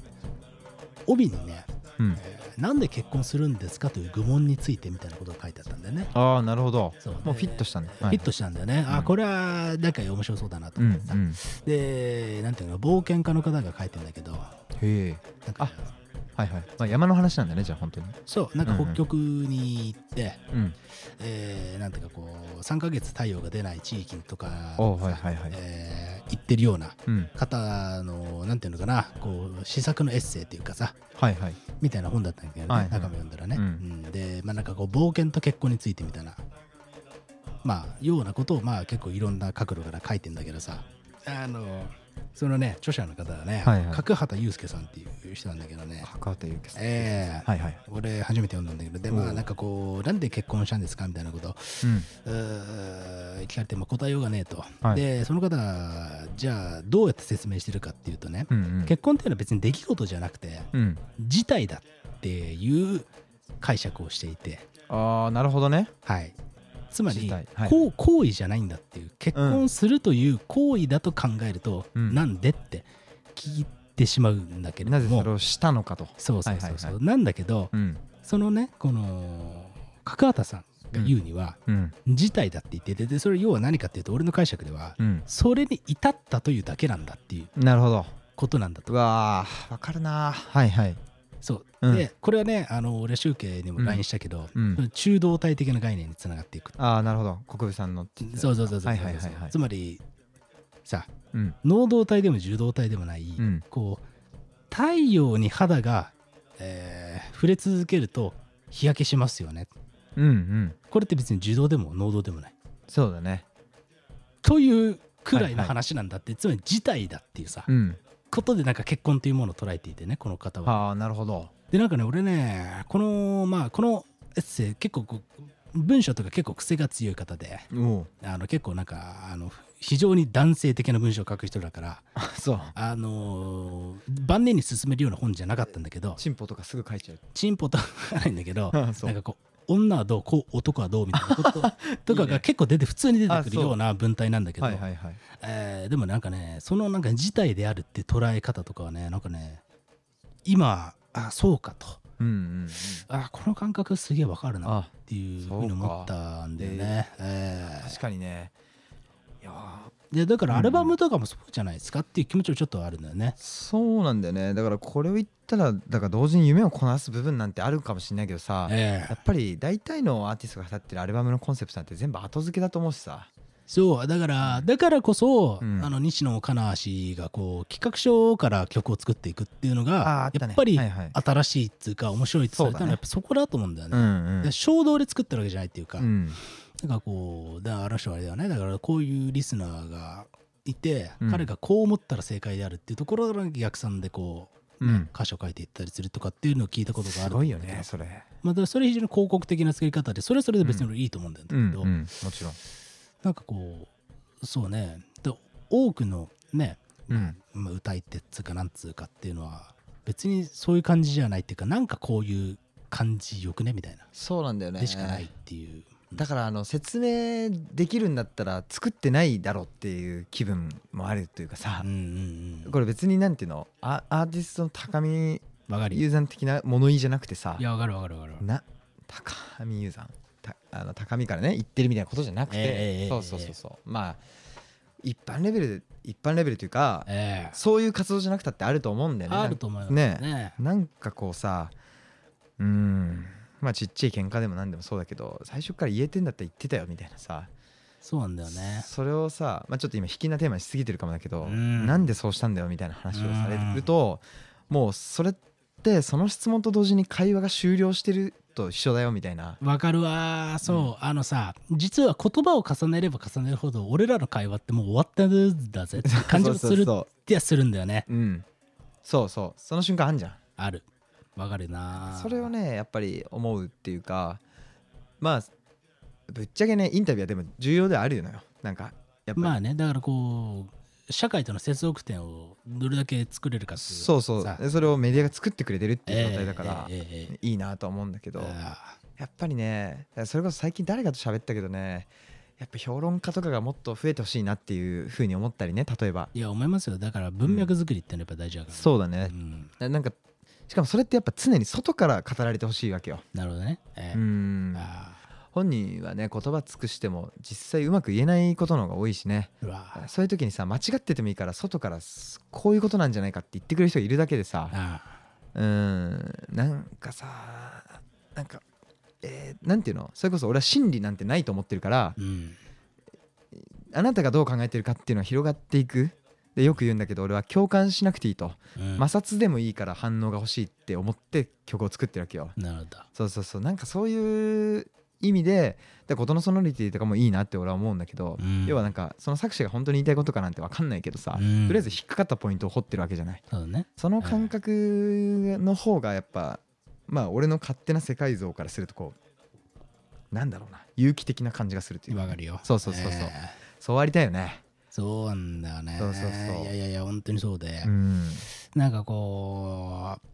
[SPEAKER 2] 帯にね、
[SPEAKER 3] うん。
[SPEAKER 2] えーなんで結婚するんですかという愚問についてみたいなことが書いてあったんだよね。
[SPEAKER 3] ああなるほ
[SPEAKER 2] そう。
[SPEAKER 3] もうフィットしたんだ
[SPEAKER 2] フィットしたんだよね、
[SPEAKER 3] うん。
[SPEAKER 2] あこれはなんか面白そうだなと
[SPEAKER 3] うん
[SPEAKER 2] 思ってさ、
[SPEAKER 3] うん
[SPEAKER 2] でなんていうの冒険家の方が書いてるんだけど。
[SPEAKER 3] へえ。
[SPEAKER 2] なんか
[SPEAKER 3] はいはい。まあ山の話なんだねじゃあ本当に。
[SPEAKER 2] そうなんか
[SPEAKER 3] うんうん。
[SPEAKER 2] 北極に行って、
[SPEAKER 3] うん。
[SPEAKER 2] えーなんていうかこう3ヶ月太陽が出ない地域とか
[SPEAKER 3] おはいはいはい。
[SPEAKER 2] えー行ってるような
[SPEAKER 3] うん。
[SPEAKER 2] 方のなんていうのかなこう試作のエッセイっていうかさ
[SPEAKER 3] はいはい。
[SPEAKER 2] みたいな本だったんだけどね、
[SPEAKER 3] はいはい。
[SPEAKER 2] 中身読んだらね、
[SPEAKER 3] うん。
[SPEAKER 2] うん。でまあなんかこう冒険と結婚についてみたいなまあようなことをまあ結構いろんな角度から書いてんだけどさあのそのね著者の方はね、
[SPEAKER 3] はいはい。
[SPEAKER 2] 角畑祐介さんっていう人なんだけどね。
[SPEAKER 3] 高畑祐介さん。
[SPEAKER 2] ええ。
[SPEAKER 3] はいはい。
[SPEAKER 2] 俺初めて読んだんだけどでまあなんかこうなんで結婚したんですかみたいなこと。
[SPEAKER 3] うん。
[SPEAKER 2] うー聞かれても答えようがねえと、
[SPEAKER 3] はい。
[SPEAKER 2] でその方じゃあどうやって説明してるかっていうとね、
[SPEAKER 3] うんうん。
[SPEAKER 2] 結婚っていうのは別に出来事じゃなくて
[SPEAKER 3] うん。
[SPEAKER 2] 事態だっていう解釈をしていて。
[SPEAKER 3] ああなるほどね。
[SPEAKER 2] はいつまり、
[SPEAKER 3] はい。
[SPEAKER 2] こう行為じゃないんだっていう結婚するという行為だと考えると、
[SPEAKER 3] うん。
[SPEAKER 2] なんでって聞いてしまうんだけれども。
[SPEAKER 3] なぜそれをしたのかと。
[SPEAKER 2] そうそうそうそう、
[SPEAKER 3] はいはい
[SPEAKER 2] なんだけど
[SPEAKER 3] うん。
[SPEAKER 2] そのねこの角畑さんが言うには、
[SPEAKER 3] うん。
[SPEAKER 2] 事態だって言っててでそれ要は何かっていうと俺の解釈では
[SPEAKER 3] うん。
[SPEAKER 2] それに至ったというだけなんだっていう
[SPEAKER 3] なるほど。
[SPEAKER 2] ことなんだと。
[SPEAKER 3] うわーわかるなはいはい
[SPEAKER 2] そう、
[SPEAKER 3] うん。
[SPEAKER 2] でこれはねあの俺集計にも LINE したけど、
[SPEAKER 3] うん。
[SPEAKER 2] 中道体的な概念につながっていく
[SPEAKER 3] ああなるほど。国分さんの
[SPEAKER 2] そうそうそうそう
[SPEAKER 3] はいはいはいはい。
[SPEAKER 2] つまりさ
[SPEAKER 3] うん。
[SPEAKER 2] 能動体でも受動体でもない、
[SPEAKER 3] うん。
[SPEAKER 2] こう太陽に肌が、えー触れ続けると日焼けしますよね。
[SPEAKER 3] うんうん。
[SPEAKER 2] これって別に受動でも能動でもない。
[SPEAKER 3] そうだね。
[SPEAKER 2] というくらいの
[SPEAKER 3] はいはい。
[SPEAKER 2] 話なんだって、つまり事態だっていうさ、
[SPEAKER 3] うん
[SPEAKER 2] ことでなんか結婚というものを捉えていてねこの方は。
[SPEAKER 3] ああなるほど。
[SPEAKER 2] でなんかね俺ねこのまあこのエッセイ結構こう文章とか結構癖が強い方であの結構なんかあの非常に男性的な文章を書く人だから <laughs>
[SPEAKER 3] そう。
[SPEAKER 2] あのー晩年に進めるような本じゃなかったんだけど
[SPEAKER 3] チンポとかすぐ書いちゃう。
[SPEAKER 2] チンポとはないんだけど <laughs> なんかこう女はどうこう男はどうみたいなこと <laughs> とかが結構出て普通に出てくるような文体なんだけど
[SPEAKER 3] はいはいはい。
[SPEAKER 2] えーでもなんかねそのなんか事態であるって捉え方とかはねなんかね今あそうかと。
[SPEAKER 3] うんうんうん。
[SPEAKER 2] あこの感覚すげえわかるなっ
[SPEAKER 3] あ
[SPEAKER 2] ていうふうに思ったんだよね。えー。
[SPEAKER 3] 確かにね。いやー
[SPEAKER 2] でだからアルバムとかもそうじゃないですかっていう気持ちもちょっとあるんだよね。
[SPEAKER 3] そうなんだよね。だからこれを言ったらだから同時に夢をこなす部分なんてあるかもしれないけどさ
[SPEAKER 2] ええ。
[SPEAKER 3] やっぱり大体のアーティストが立ってるアルバムのコンセプトなんて全部後付けだと思うしさ。
[SPEAKER 2] そうだからだからこそ、
[SPEAKER 3] うん。
[SPEAKER 2] あの西野カナ氏がこう企画書から曲を作っていくっていうのが
[SPEAKER 3] ね。
[SPEAKER 2] やっぱり新しいっていうか面白いって言われたのはやっぱそこだと思うんだよね。
[SPEAKER 3] ん
[SPEAKER 2] で衝動で作ってるわけじゃないっていうか、
[SPEAKER 3] うん
[SPEAKER 2] なんかこうだからあの人はあれだよね。だからこういうリスナーがいて、
[SPEAKER 3] うん。
[SPEAKER 2] 彼がこう思ったら正解であるっていうところから逆算でこう、ね
[SPEAKER 3] うん。
[SPEAKER 2] 歌詞を書いていったりするとかっていうのを聞いたことがある
[SPEAKER 3] すごいよ
[SPEAKER 2] んだけど
[SPEAKER 3] ねそれ。
[SPEAKER 2] まあ、だからそれ非常に広告的な作り方でそれはそれで別にいいと思うんだけど、
[SPEAKER 3] うんうんもちろん。
[SPEAKER 2] なんかこうそうね。で多くのね、
[SPEAKER 3] うん。
[SPEAKER 2] まあ、歌い手っつうかなんつうかっていうのは別にそういう感じじゃないっていうかなんかこういう感じよくね？みたいな。
[SPEAKER 3] そうなんだよね。
[SPEAKER 2] でしかないっていう、
[SPEAKER 3] だからあの説明できるんだったら作ってないだろうっていう気分もあるというかさ。これ別になんていうの？アアーティストの高見
[SPEAKER 2] わかるよ。
[SPEAKER 3] 雄山的な物言いじゃなくてさ。
[SPEAKER 2] いやわかるわかるわかる
[SPEAKER 3] な高見雄山。たあの高見からね言ってるみたいなことじゃなくて、
[SPEAKER 2] ええ
[SPEAKER 3] そうそうそうそう。まあ一般レベルで一般レベルというか、
[SPEAKER 2] ええ。
[SPEAKER 3] そういう活動じゃなくたってあると思うんだよね。
[SPEAKER 2] あると思います
[SPEAKER 3] ね。
[SPEAKER 2] ね
[SPEAKER 3] なんかこうさうーんまあちっちゃい喧嘩でも何でもそうだけど最初から言えてんだったら言ってたよみたいなさ。
[SPEAKER 2] そうなんだよね。
[SPEAKER 3] それをさ、まあ、ちょっと今引きなテーマにしすぎてるかもだけど、
[SPEAKER 2] うん。
[SPEAKER 3] なんでそうしたんだよみたいな話をされると、もうそれってその質問と同時に会話が終了してると一緒だよみたいな。
[SPEAKER 2] わかるわそう、あのさ実は言葉を重ねれば重ねるほど俺らの会話ってもう終わったんだぜって感じがするってやするんだよね。
[SPEAKER 3] そううん。そうそう。その瞬間あんじゃん。
[SPEAKER 2] あるわかるな。
[SPEAKER 3] それをねやっぱり思うっていうかまあぶっちゃけねインタビューはでも重要ではあるのよ。なんかやっぱり、
[SPEAKER 2] まあねだからこう社会との接続点をどれだけ作れるかっていう
[SPEAKER 3] そうそう。それをメディアが作ってくれてるっていう状態だから、
[SPEAKER 2] ええええ。ええ
[SPEAKER 3] いいなとは思うんだけど、
[SPEAKER 2] あ
[SPEAKER 3] やっぱりねそれこそ最近誰かと喋ったけどねやっぱ評論家とかがもっと増えてほしいなっていうふうに思ったりね例えば。
[SPEAKER 2] ーいや思いますよ。だから文脈作りってのはやっぱ大事だから、
[SPEAKER 3] そうだね。
[SPEAKER 2] う、ん、
[SPEAKER 3] ななんかしかもそれってやっぱ常に外から語られてほしいわけよ。
[SPEAKER 2] なるほどね、え
[SPEAKER 3] う
[SPEAKER 2] え
[SPEAKER 3] ん。
[SPEAKER 2] あ
[SPEAKER 3] 本人はね言葉尽くしても実際うまく言えないことの方が多いしね。そういう時にさ間違っててもいいから外からすこういうことなんじゃないかって言ってくれる人がいるだけでさ。
[SPEAKER 2] あ
[SPEAKER 3] うん。なんかさなんかえーなんていうの？それこそ俺は真理なんてないと思ってるから。
[SPEAKER 2] ーうん。
[SPEAKER 3] あなたがどう考えてるかっていうのは広がっていくでよく言うんだけど俺は共感しなくていいと。
[SPEAKER 2] うん。
[SPEAKER 3] 摩擦でもいいから反応が欲しいって思って曲を作ってるわけよ。
[SPEAKER 2] なるほど。
[SPEAKER 3] そうそうそう。なんかそういう意味でで事のソノリティとかもいいなって俺は思うんだけど、
[SPEAKER 2] うん。
[SPEAKER 3] 要はなんかその作者が本当に言いたいことかなんて分かんないけどさ、
[SPEAKER 2] うん。
[SPEAKER 3] とりあえず引っかかったポイントを掘ってるわけじゃない。
[SPEAKER 2] そうだね。
[SPEAKER 3] その感覚の方がやっぱまあ俺の勝手な世界像からするとこうなんだろうな。有機的な感じがするというか。
[SPEAKER 2] わかるよ。
[SPEAKER 3] そうそうそうそう。
[SPEAKER 2] えー。
[SPEAKER 3] そうありたいよね
[SPEAKER 2] そうなんだよね。
[SPEAKER 3] そうそうそう。
[SPEAKER 2] いやいやいや本当にそうで、
[SPEAKER 3] うん。
[SPEAKER 2] なんかこう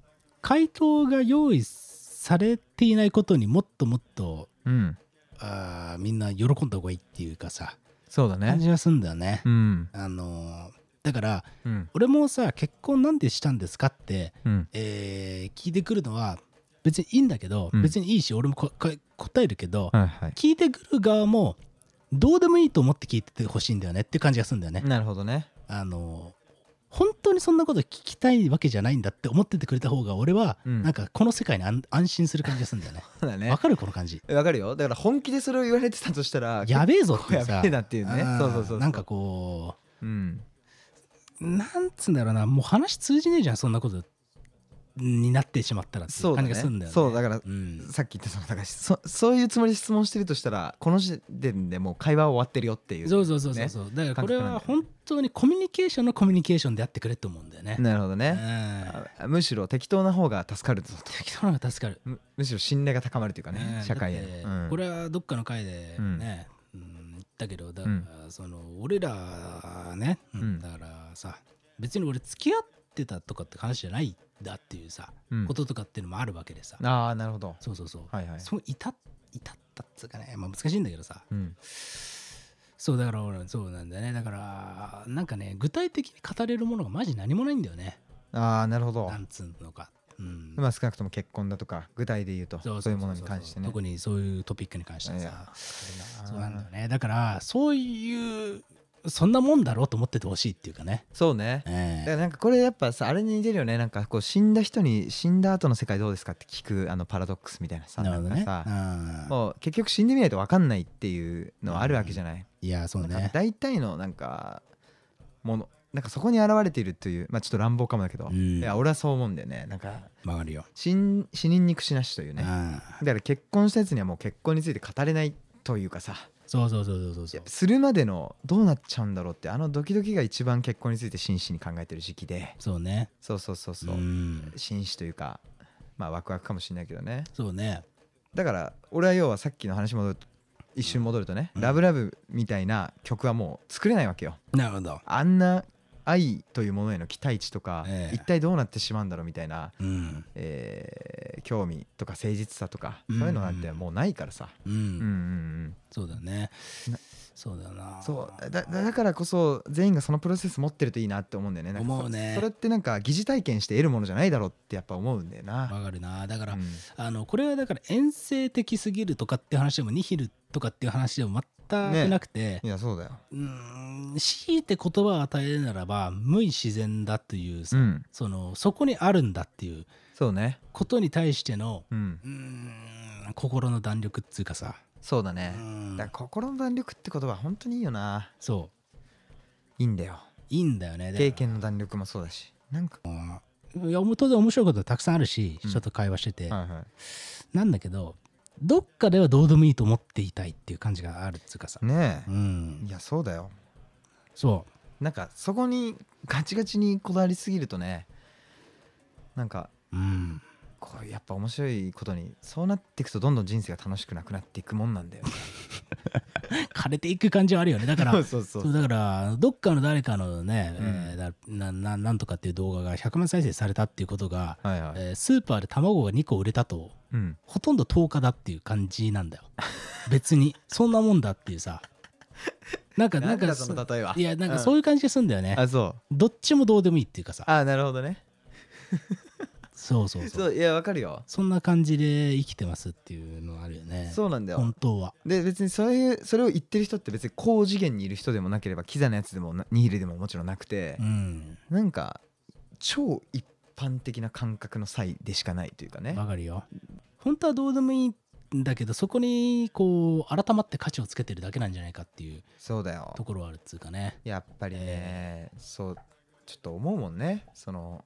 [SPEAKER 2] 回答が用意されていないことにもっともっと
[SPEAKER 3] うん。
[SPEAKER 2] あーみんな喜んだ方がいいっていうかさ
[SPEAKER 3] そうだね。
[SPEAKER 2] 感じがすんだよね、
[SPEAKER 3] うん。
[SPEAKER 2] あのーだから
[SPEAKER 3] うん。
[SPEAKER 2] 俺もさ結婚なんでしたんですかって、
[SPEAKER 3] うん。
[SPEAKER 2] えー聞いてくるのは別にいいんだけど、
[SPEAKER 3] うん。
[SPEAKER 2] 別にいいし俺もここ答えるけど、
[SPEAKER 3] はいはい。
[SPEAKER 2] 聞いてくる側もどうでもいいと思って聞いててほしいんだよねっていう感じがするんだよね。
[SPEAKER 3] なるほどね
[SPEAKER 2] あの本当にそんなこと聞きたいわけじゃないんだって思っててくれた方が俺は、
[SPEAKER 3] うん
[SPEAKER 2] なんかこの世界に安安心する感じがするんだよね。<laughs>
[SPEAKER 3] そうだね
[SPEAKER 2] わかるこの感じ。
[SPEAKER 3] わかるよだから本気でそれを言われてたとしたら
[SPEAKER 2] やべえぞってさ。
[SPEAKER 3] やべえなっていうねそうそうそう
[SPEAKER 2] なんかこ
[SPEAKER 3] うん
[SPEAKER 2] うなんつうんだろうなもう話通じねえじゃんそんなことになってしまったらっていう感
[SPEAKER 3] そうだね
[SPEAKER 2] じがするんだよね。
[SPEAKER 3] そうだから
[SPEAKER 2] うん。
[SPEAKER 3] さっき言ったそのだからそそういうつもりで質問してるとしたらこの時点でもう会話は終わってるよっていう
[SPEAKER 2] そうそうそうそうそう、だからこれは本当にコミュニケーションのコミュニケーションであってくれって思うんだよね。
[SPEAKER 3] なるほどね。
[SPEAKER 2] うん。
[SPEAKER 3] あむしろ適当な方が助かるぞと。
[SPEAKER 2] 適当なのが助かる。
[SPEAKER 3] むむしろ信頼が高まるというかね
[SPEAKER 2] ね
[SPEAKER 3] 社会へうん。
[SPEAKER 2] これはどっかの回でね、うん。言ったけどだから、
[SPEAKER 3] うん。
[SPEAKER 2] その俺らね、だからさ別に俺付き合ってたとかって話じゃないんだっていうさ、
[SPEAKER 3] うん。
[SPEAKER 2] こととかっていうのもあるわけでさ、
[SPEAKER 3] ああなるほど。
[SPEAKER 2] そうそうそう、
[SPEAKER 3] はいはい。
[SPEAKER 2] そう至ったっつうかね、まあ、難しいんだけどさ。
[SPEAKER 3] うん。
[SPEAKER 2] そうだから俺そうなんだよね。だからなんかね具体的に語れるものがマジ何もないんだよね。
[SPEAKER 3] ああなるほど。
[SPEAKER 2] なんつうのか。うん。
[SPEAKER 3] まあ少なくとも結婚だとか具体で言うとそういうものに関してね。
[SPEAKER 2] 特にそういうトピックに関してさ。そうなんだよね。だからそういうそんなもんだろうと思っててほしいっていうかね。
[SPEAKER 3] そうね。
[SPEAKER 2] ええ。
[SPEAKER 3] だからなんかこれやっぱさあれに似てるよね。なんかこう死んだ人に死んだ後の世界どうですかって聞くあのパラドックスみたいなさ
[SPEAKER 2] なるほどね。
[SPEAKER 3] んかさ
[SPEAKER 2] うん
[SPEAKER 3] もう結局死んでみないと分かんないっていうのはあるわけじゃない、
[SPEAKER 2] いやそうね。
[SPEAKER 3] 大体のなんかものなんかそこに現れているというまあちょっと乱暴かもだけど、
[SPEAKER 2] うん。
[SPEAKER 3] いや俺はそう思うんだよね。なんか
[SPEAKER 2] 曲がるよ。
[SPEAKER 3] 死人に口なしというね。
[SPEAKER 2] うん
[SPEAKER 3] だから結婚したやつにはもう結婚について語れないというかさ
[SPEAKER 2] そうそうそうそうそう
[SPEAKER 3] するまでのどうなっちゃうんだろうってあのドキドキが一番結婚について真摯に考えてる時期で。
[SPEAKER 2] そうね。
[SPEAKER 3] そうそうそうそう、
[SPEAKER 2] ん。
[SPEAKER 3] 紳士というかまあワクワクかもしれないけどね。
[SPEAKER 2] そうね。
[SPEAKER 3] だから俺は要はさっきの話戻ると一瞬戻るとね、
[SPEAKER 2] うん。
[SPEAKER 3] ラブラブみたいな曲はもう作れないわけよ。
[SPEAKER 2] なるほど。
[SPEAKER 3] あんな愛というものへの期待値とか、
[SPEAKER 2] ええ。
[SPEAKER 3] 一体どうなってしまうんだろうみたいな、
[SPEAKER 2] うん。
[SPEAKER 3] えー興味とか誠実さとか、
[SPEAKER 2] うん。
[SPEAKER 3] そういうのなんてもうないからさ、
[SPEAKER 2] うん、
[SPEAKER 3] うん。うんうん
[SPEAKER 2] そうだね。
[SPEAKER 3] な
[SPEAKER 2] そうだよな。
[SPEAKER 3] そうだだだからこそ全員がそのプロセス持ってるといいなって思うんだよね。
[SPEAKER 2] 思うね。
[SPEAKER 3] それってなんか疑似体験して得るものじゃないだろうってやっぱ思うんだよな、
[SPEAKER 2] わかるな。だから、
[SPEAKER 3] うん。
[SPEAKER 2] あのこれはだから遠征的すぎるとかっていう話でもニヒルとかっていう話でも全くなくて、
[SPEAKER 3] いやそうだよ。
[SPEAKER 2] うーん強いて言葉を与えるならば無自然だというさ、
[SPEAKER 3] うん。
[SPEAKER 2] そのそこにあるんだっていう
[SPEAKER 3] そうね。
[SPEAKER 2] ことに対しての
[SPEAKER 3] うん。
[SPEAKER 2] うーん心の弾力っつうかさ、う
[SPEAKER 3] そうだね、
[SPEAKER 2] ん。
[SPEAKER 3] だ心の弾力って言葉本当にいいよな。
[SPEAKER 2] そう。
[SPEAKER 3] いいんだよ。
[SPEAKER 2] いいんだよね。で
[SPEAKER 3] 経験の弾力もそうだし。なんか、
[SPEAKER 2] いや当然面白いことたくさんあるし、
[SPEAKER 3] うん。
[SPEAKER 2] ちょっと会話してて、
[SPEAKER 3] はいはい。
[SPEAKER 2] なんだけどどっかではどうでもいいと思っていたいっていう感じがあるっつうかさ、
[SPEAKER 3] ねえ、
[SPEAKER 2] うん。
[SPEAKER 3] いやそうだよ。
[SPEAKER 2] そ
[SPEAKER 3] なんかそこにガチガチにこだわりすぎるとねなんか
[SPEAKER 2] ううん
[SPEAKER 3] こうやっぱ面白いことにそうなっていくとどんどん人生が楽しくなくなっていくもんなんだよね。<laughs>
[SPEAKER 2] 枯れていく感じはあるよね。だから
[SPEAKER 3] そう
[SPEAKER 2] だからどっかの誰かのね、
[SPEAKER 3] うん。
[SPEAKER 2] えーだなななんとかっていう動画が100万再生されたっていうことが、
[SPEAKER 3] はいはい、
[SPEAKER 2] えースーパーで卵が2個売れたと
[SPEAKER 3] うん。
[SPEAKER 2] ほとんど10日だっていう感じなんだよ。<laughs> 別に。そんなもんだっていうさ。なんかなんか
[SPEAKER 3] その例えは。い
[SPEAKER 2] やなんかそういう感じがするんだよね、
[SPEAKER 3] あそう。
[SPEAKER 2] どっちもどうでもいいっていうかさ。
[SPEAKER 3] あなるほどね
[SPEAKER 2] そうそうそう。
[SPEAKER 3] そういやわかるよ。
[SPEAKER 2] そんな感じで生きてますっていうのがあるよね。
[SPEAKER 3] そうなんだよ。
[SPEAKER 2] 本当は。
[SPEAKER 3] で別にそういうそれを言ってる人って別に高次元にいる人でもなければキザなやつでもなニヒルでももちろんなくて
[SPEAKER 2] う、ん。
[SPEAKER 3] なんか超一般的な感覚の際でしかないというかね。
[SPEAKER 2] わかるよ。本当はどうでもいいんだけどそこにこう改まって価値をつけてるだけなんじゃないかっていう
[SPEAKER 3] そうだよ。
[SPEAKER 2] ところはあるっつうかね。
[SPEAKER 3] やっぱりね、そうちょっと思うもんね。その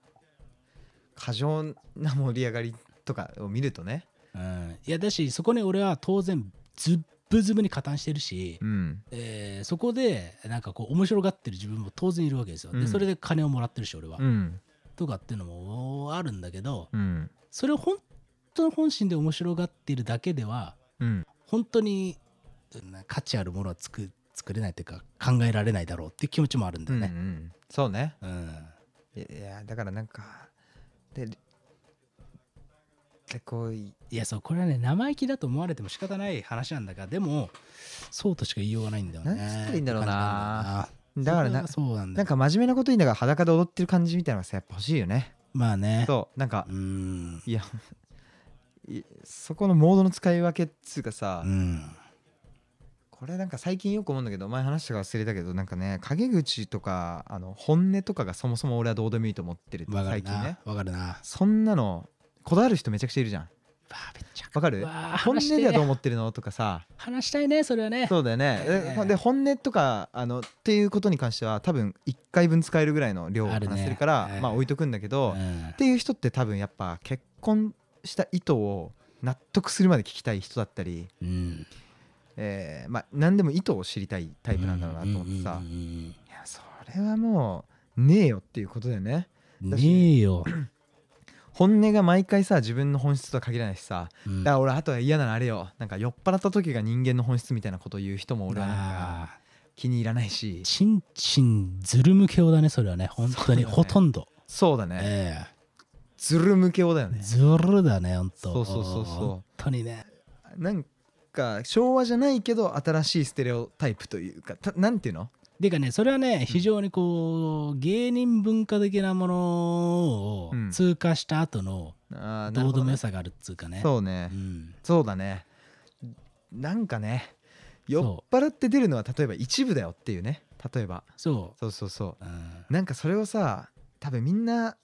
[SPEAKER 3] 過剰な盛り上がりとかを見るとね。
[SPEAKER 2] うん。いやだしそこに俺は当然ズッブズブに加担してるし、
[SPEAKER 3] うん。
[SPEAKER 2] えーそこでなんかこう面白がってる自分も当然いるわけですよ、
[SPEAKER 3] うん。
[SPEAKER 2] でそれで金をもらってるし俺は、
[SPEAKER 3] うん。
[SPEAKER 2] とかっていうのもあるんだけど
[SPEAKER 3] うん。
[SPEAKER 2] それを本当の本心で面白がっているだけでは
[SPEAKER 3] うん。
[SPEAKER 2] 本当にうん価値あるものは作作れないというか考えられないだろうっていう気持ちもあるんだ
[SPEAKER 3] うんう
[SPEAKER 2] よね。
[SPEAKER 3] ん。そうね。
[SPEAKER 2] うん。
[SPEAKER 3] いやだからなんかででこうい
[SPEAKER 2] いやそうこれはね生意気だと思われても仕方ない話なんだがでもそうとしか言いようがないんだよね。
[SPEAKER 3] なんつったらいいんだろうな。だからな
[SPEAKER 2] そうなんだよ。
[SPEAKER 3] なんか真面目なこと言いながら裸で踊ってる感じみたいなのがさやっぱ欲しいよね。
[SPEAKER 2] まあね。
[SPEAKER 3] そうなんか
[SPEAKER 2] う、ん。
[SPEAKER 3] いやいそこのモードの使い分けっつうかさ、
[SPEAKER 2] うん
[SPEAKER 3] これなんか最近よく思うんだけど前話したか忘れたけどなんかね陰口とかあの本音とかがそもそも俺はどうでもいいと思ってる最近ね。
[SPEAKER 2] わかるな。
[SPEAKER 3] そんなのこだわる人めちゃくちゃいるじゃん。
[SPEAKER 2] わ
[SPEAKER 3] かる？本音ではどう思ってるのとかさ。
[SPEAKER 2] 話したいねそれはね。
[SPEAKER 3] そうだよね。
[SPEAKER 2] ええ
[SPEAKER 3] でで本音とかあのっていうことに関しては多分1回分使えるぐらいの量を話せるから、
[SPEAKER 2] ええ
[SPEAKER 3] まあ置いとくんだけど、っ
[SPEAKER 2] うん。
[SPEAKER 3] ていう人って多分やっぱ結婚した意図を納得するまで聞きたい人だったり、
[SPEAKER 2] うん
[SPEAKER 3] えーまあ何でも意図を知りたいタイプなんだろうなと思ってさ、
[SPEAKER 2] うんうんうん
[SPEAKER 3] いやそれはもうねえよっていうことだよね。
[SPEAKER 2] うんねえよ、
[SPEAKER 3] 本音が毎回さ自分の本質とは限らないしさ。
[SPEAKER 2] うん。
[SPEAKER 3] だから俺あとは嫌なのあれよ。なんか酔っ払った時が人間の本質みたいなことを言う人も俺はなんか
[SPEAKER 2] あ
[SPEAKER 3] 気に入らないし。
[SPEAKER 2] ーちんちんずるむけおだねそれはね。本当に、
[SPEAKER 3] ね。
[SPEAKER 2] ほとんど、
[SPEAKER 3] そうだね。
[SPEAKER 2] え
[SPEAKER 3] ずるむけおだよね。
[SPEAKER 2] えずるだね本当
[SPEAKER 3] そうそうそうそう。
[SPEAKER 2] 本当にね。
[SPEAKER 3] なんか昭和じゃないけど新しいステレオタイプというかたなんていうの？
[SPEAKER 2] ていうかねそれはね非常にこう芸人文化的なものを
[SPEAKER 3] うん。
[SPEAKER 2] 通過した後の
[SPEAKER 3] あーなる
[SPEAKER 2] どうで
[SPEAKER 3] ほどね
[SPEAKER 2] もよさがあるっつうかね。
[SPEAKER 3] そうね。
[SPEAKER 2] うん。
[SPEAKER 3] そうだね。なんかね酔
[SPEAKER 2] そ
[SPEAKER 3] っ払って出るのは例えば一部だよっていうね。例えば。
[SPEAKER 2] そ、
[SPEAKER 3] そうそうそう。
[SPEAKER 2] うん。
[SPEAKER 3] うなんかそれをさ多分みんな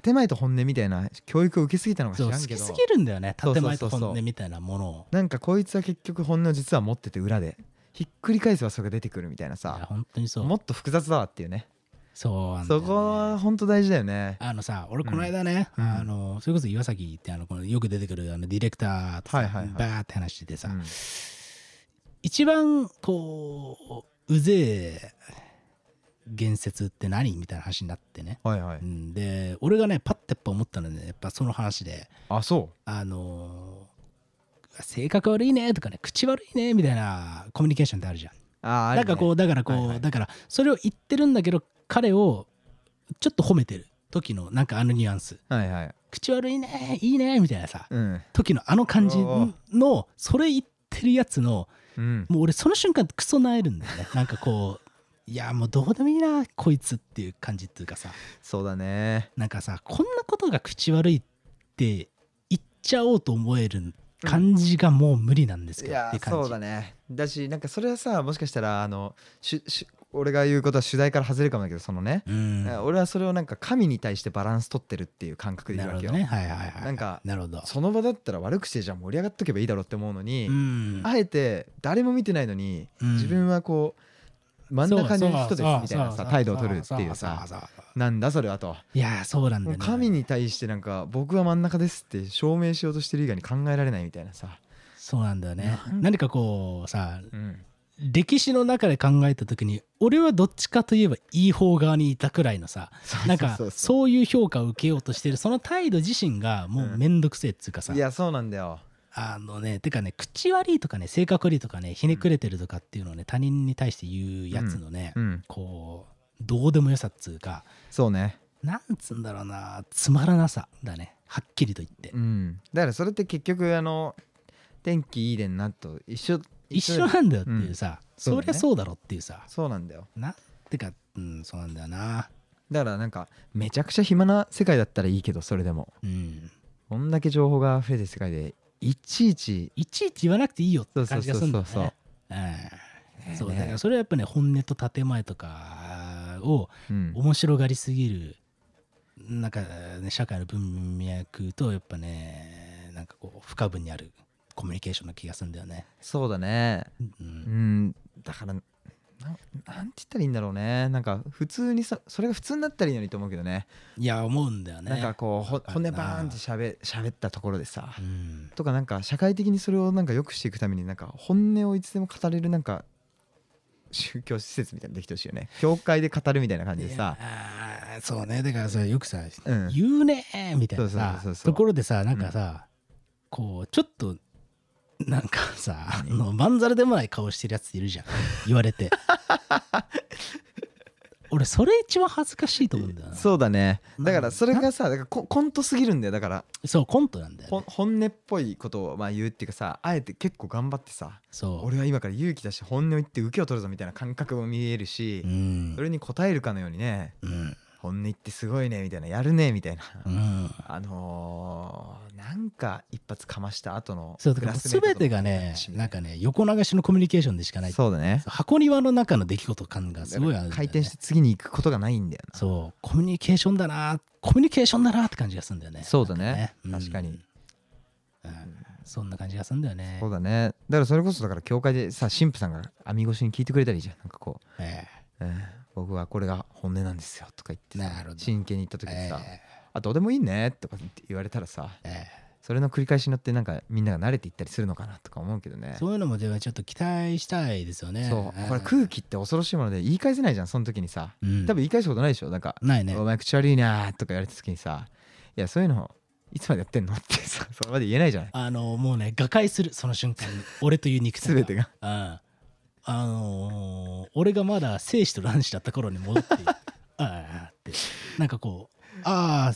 [SPEAKER 3] 建前と本音みたいな教育を受けすぎたのか知らんけど。
[SPEAKER 2] 好きすぎるんだよね。建前と本音みたいなものを。
[SPEAKER 3] なんかこいつは結局本音を実は持ってて裏でひっくり返せばそれが出てくるみたいない
[SPEAKER 2] や
[SPEAKER 3] さ
[SPEAKER 2] 本当にそう。
[SPEAKER 3] もっと複雑だわっていうね。
[SPEAKER 2] そうなんだよね。
[SPEAKER 3] そこは本当大事だよね。
[SPEAKER 2] あのさ俺この間ね、
[SPEAKER 3] うん。
[SPEAKER 2] あのそれこそ岩崎ってあのこのよく出てくるあのディレクターとさ、
[SPEAKER 3] はいはいはい。
[SPEAKER 2] バーって話しててさ、
[SPEAKER 3] うん。
[SPEAKER 2] 一番こううぜえ言説って何？みたいな話になってね、
[SPEAKER 3] はいはい。
[SPEAKER 2] うん、で俺がねパッてやっぱ思ったのはね。やっぱその話で。
[SPEAKER 3] あそ
[SPEAKER 2] あのー性格悪いねとかね口悪いねみたいなコミュニケーションってあるじゃん。
[SPEAKER 3] うああ
[SPEAKER 2] なんかこうだからこう、
[SPEAKER 3] はいはい。
[SPEAKER 2] だからそれを言ってるんだけど彼をちょっと褒めてる時のなんかあのニュアンス。
[SPEAKER 3] はいはい。
[SPEAKER 2] 口悪いねいいねみたいなさ
[SPEAKER 3] うん。
[SPEAKER 2] 時のあの感じのそれ言ってるやつの
[SPEAKER 3] うん。
[SPEAKER 2] もう俺その瞬間クソなえるんだよね。なんかこういやもうどうでもいいなこいつっていう感じっていうかさ。
[SPEAKER 3] そうだね。
[SPEAKER 2] なんかさこんなことが口悪いって言っちゃおうと思える感じがもう無理なんです
[SPEAKER 3] い
[SPEAKER 2] けどって
[SPEAKER 3] や
[SPEAKER 2] いう感じ。
[SPEAKER 3] そうだね。だしなんかそれはさもしかしたらあのしし俺が言うことは主題から外れるかもだけどそのね、
[SPEAKER 2] うん。
[SPEAKER 3] 俺はそれをなんか神に対してバランス取ってるっていう感覚で
[SPEAKER 2] な
[SPEAKER 3] 言うわけよ、
[SPEAKER 2] るほどね。はいはいはい。
[SPEAKER 3] なんか
[SPEAKER 2] なるほど。
[SPEAKER 3] その場だったら悪くしてじゃあ盛り上がっとけばいいだろうって思うのに、
[SPEAKER 2] うん。
[SPEAKER 3] あえて誰も見てないのに、
[SPEAKER 2] うん。
[SPEAKER 3] 自分はこう真ん中にいる人ですみたいなさ態度を取るっていうさなんだそれはと。
[SPEAKER 2] いやそうなんだ
[SPEAKER 3] 神に対してなんか僕は真ん中ですって証明しようとしてる以外に考えられないみたいなさ、
[SPEAKER 2] そうなんだよね。何かこうさ
[SPEAKER 3] うん、
[SPEAKER 2] 歴史の中で考えた時に俺はどっちかといえばいい方側にいたくらいのさなんか
[SPEAKER 3] そう
[SPEAKER 2] いう評価を受けようとしてるその態度自身がもうめんどくせえっつうかさ、
[SPEAKER 3] いやそうなんだよ
[SPEAKER 2] あのねてかね口悪いとかね性格悪いとかねひねくれてるとかっていうのをね他人に対して言うやつのね、
[SPEAKER 3] うん。
[SPEAKER 2] こうどうでもよさっつうか
[SPEAKER 3] そうね。
[SPEAKER 2] なんつうんだろうなつまらなさだねはっきりと言って、
[SPEAKER 3] うん。だからそれって結局あの天気いいでんなと一緒
[SPEAKER 2] 一緒なんだよっていうさ、
[SPEAKER 3] そうだね
[SPEAKER 2] そりゃそうだろっていうさ。
[SPEAKER 3] そうなんだよ。
[SPEAKER 2] なんてかうんそうなんだよな。
[SPEAKER 3] だからなんかめちゃくちゃ暇な世界だったらいいけどそれでも。
[SPEAKER 2] うん。
[SPEAKER 3] こんだけ情報が溢れてる世界でいちいち。
[SPEAKER 2] いちいち言わなくていいよって感じがするんだよ
[SPEAKER 3] そうそう
[SPEAKER 2] ねうん。そうだからそれはやっぱね本音と建前とかを
[SPEAKER 3] うん。
[SPEAKER 2] 面白がりすぎるなんかね社会の文脈とやっぱねなんかこう不可分にあるコミュニケーションな気がするんだよね。
[SPEAKER 3] そうだね。
[SPEAKER 2] う
[SPEAKER 3] うんん。だからなんなんて言ったらいいんだろうね。なんか普通にそそれが普通になったらいいのにと思うけどね。
[SPEAKER 2] いや思うんだよね。
[SPEAKER 3] なんかこうほ骨バーンってしゃべしゃべったところでさ
[SPEAKER 2] うん。
[SPEAKER 3] とかなんか社会的にそれをなんか良くしていくためになんか本音をいつでも語れるなんか宗教施設みたいなのできてほしいよね。教会で語るみたいな感じでさ。
[SPEAKER 2] そうね。だからさよくさ、
[SPEAKER 3] うん。
[SPEAKER 2] 言うねーみたいなところでさなんかさ、こうちょっとなんかさあ
[SPEAKER 3] 何
[SPEAKER 2] のまんざらでもない顔してるやついるじゃん。言われて。<laughs> 俺それ一番恥ずかしいと思うんだよな。そう
[SPEAKER 3] そうだねだからそれがさだからココントすぎるんだよ。だから
[SPEAKER 2] コントなんだよ、
[SPEAKER 3] ほん
[SPEAKER 2] ね、
[SPEAKER 3] 本音っぽいことをまあ言うっていうかさあえて結構頑張ってさ
[SPEAKER 2] そう。
[SPEAKER 3] 俺は今から勇気出して本音を言って受けを取るぞみたいな感覚も見えるし
[SPEAKER 2] うん。
[SPEAKER 3] それに応えるかのようにね。
[SPEAKER 2] うん
[SPEAKER 3] 本音言ってすごいねみたいなやるねみたいな。
[SPEAKER 2] うん。
[SPEAKER 3] あのーなんか一発かました後の
[SPEAKER 2] そうだから全てがねなんかね横流しのコミュニケーションでしかない。
[SPEAKER 3] そうだね。
[SPEAKER 2] 箱庭の中の出来事感がすごいあるね。
[SPEAKER 3] 回転して次に行くことがないんだよな。
[SPEAKER 2] そう。コミュニケーションだなコミュニケーションだなって感じがするんだよね。
[SPEAKER 3] そうだね。
[SPEAKER 2] なん
[SPEAKER 3] 確かに、
[SPEAKER 2] うん。うん。そんな感じがするんだよね。
[SPEAKER 3] そうだね。だからそれこそだから教会でさ神父さんが網越しに聞いてくれたらいいじゃん。なんかこう、
[SPEAKER 2] え。
[SPEAKER 3] うん僕はこれが本音なんですよとか言って真剣に言った時
[SPEAKER 2] え
[SPEAKER 3] にさ、
[SPEAKER 2] え
[SPEAKER 3] あどうでもいいねとかって言われたらさ
[SPEAKER 2] え
[SPEAKER 3] それの繰り返しによってなんかみんなが慣れていったりするのかなとか思うけどね。
[SPEAKER 2] えそういうのもではちょっと期待したいですよね。
[SPEAKER 3] そう。これ空気って恐ろしいもので言い返せないじゃんその時にさ。
[SPEAKER 2] うん。
[SPEAKER 3] 多分言い返したことないでしょ。なんか
[SPEAKER 2] ないね。
[SPEAKER 3] お前口悪いな」とか言われた時にさいやそういうのいつまでやってんのってさそれまで言えないじゃない。
[SPEAKER 2] あのもうね瓦解するその瞬間に。俺という肉体 <laughs>
[SPEAKER 3] 全てが。
[SPEAKER 2] うんあのー俺がまだ生死と卵子だった頃に戻って <laughs> ああってなんかこうああ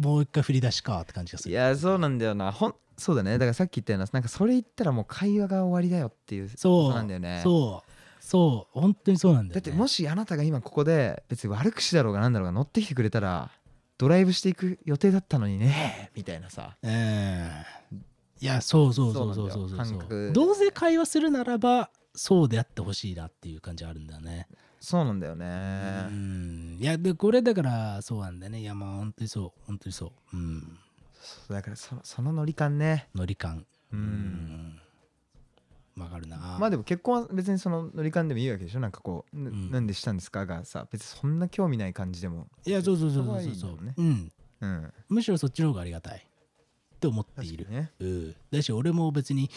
[SPEAKER 2] もう一回振り出しかって感じがする。
[SPEAKER 3] いやそうなんだよな。ほんそうだね。だからさっき言ったようななんかそれ言ったらもう会話が終わりだよっていう
[SPEAKER 2] そう
[SPEAKER 3] なんだよね。
[SPEAKER 2] そうそう本当にそうなんだよ、ね、
[SPEAKER 3] だってもしあなたが今ここで別に悪口だろうがなんだろうが乗ってきてくれたらドライブしていく予定だったのにねみたいなさ。
[SPEAKER 2] ええいやそうそうそうそうそうそう。
[SPEAKER 3] そう
[SPEAKER 2] どうせ会話するならばそうであってほしいなっていう感じあるんだよね。
[SPEAKER 3] そうなんだよ
[SPEAKER 2] う
[SPEAKER 3] ね
[SPEAKER 2] ん。いやでこれだからそうなんだよね。いやまあ本当にそう。本当にそう。うん。
[SPEAKER 3] そうだからそのそのノリ感ね。
[SPEAKER 2] ノリ感。
[SPEAKER 3] う
[SPEAKER 2] うん。んわかるな。
[SPEAKER 3] まあでも結婚は別にそのノリ感でもいいわけでしょ？なんかこう、な
[SPEAKER 2] うん。
[SPEAKER 3] なんでしたんですかがさ別にそんな興味ない感じでも
[SPEAKER 2] いやそうそうそう
[SPEAKER 3] そこはい
[SPEAKER 2] そうそう
[SPEAKER 3] いんだもんね。
[SPEAKER 2] うん。
[SPEAKER 3] うん。
[SPEAKER 2] むしろそっちの方がありがたいって思っている、
[SPEAKER 3] ね。
[SPEAKER 2] うん、だし俺も別に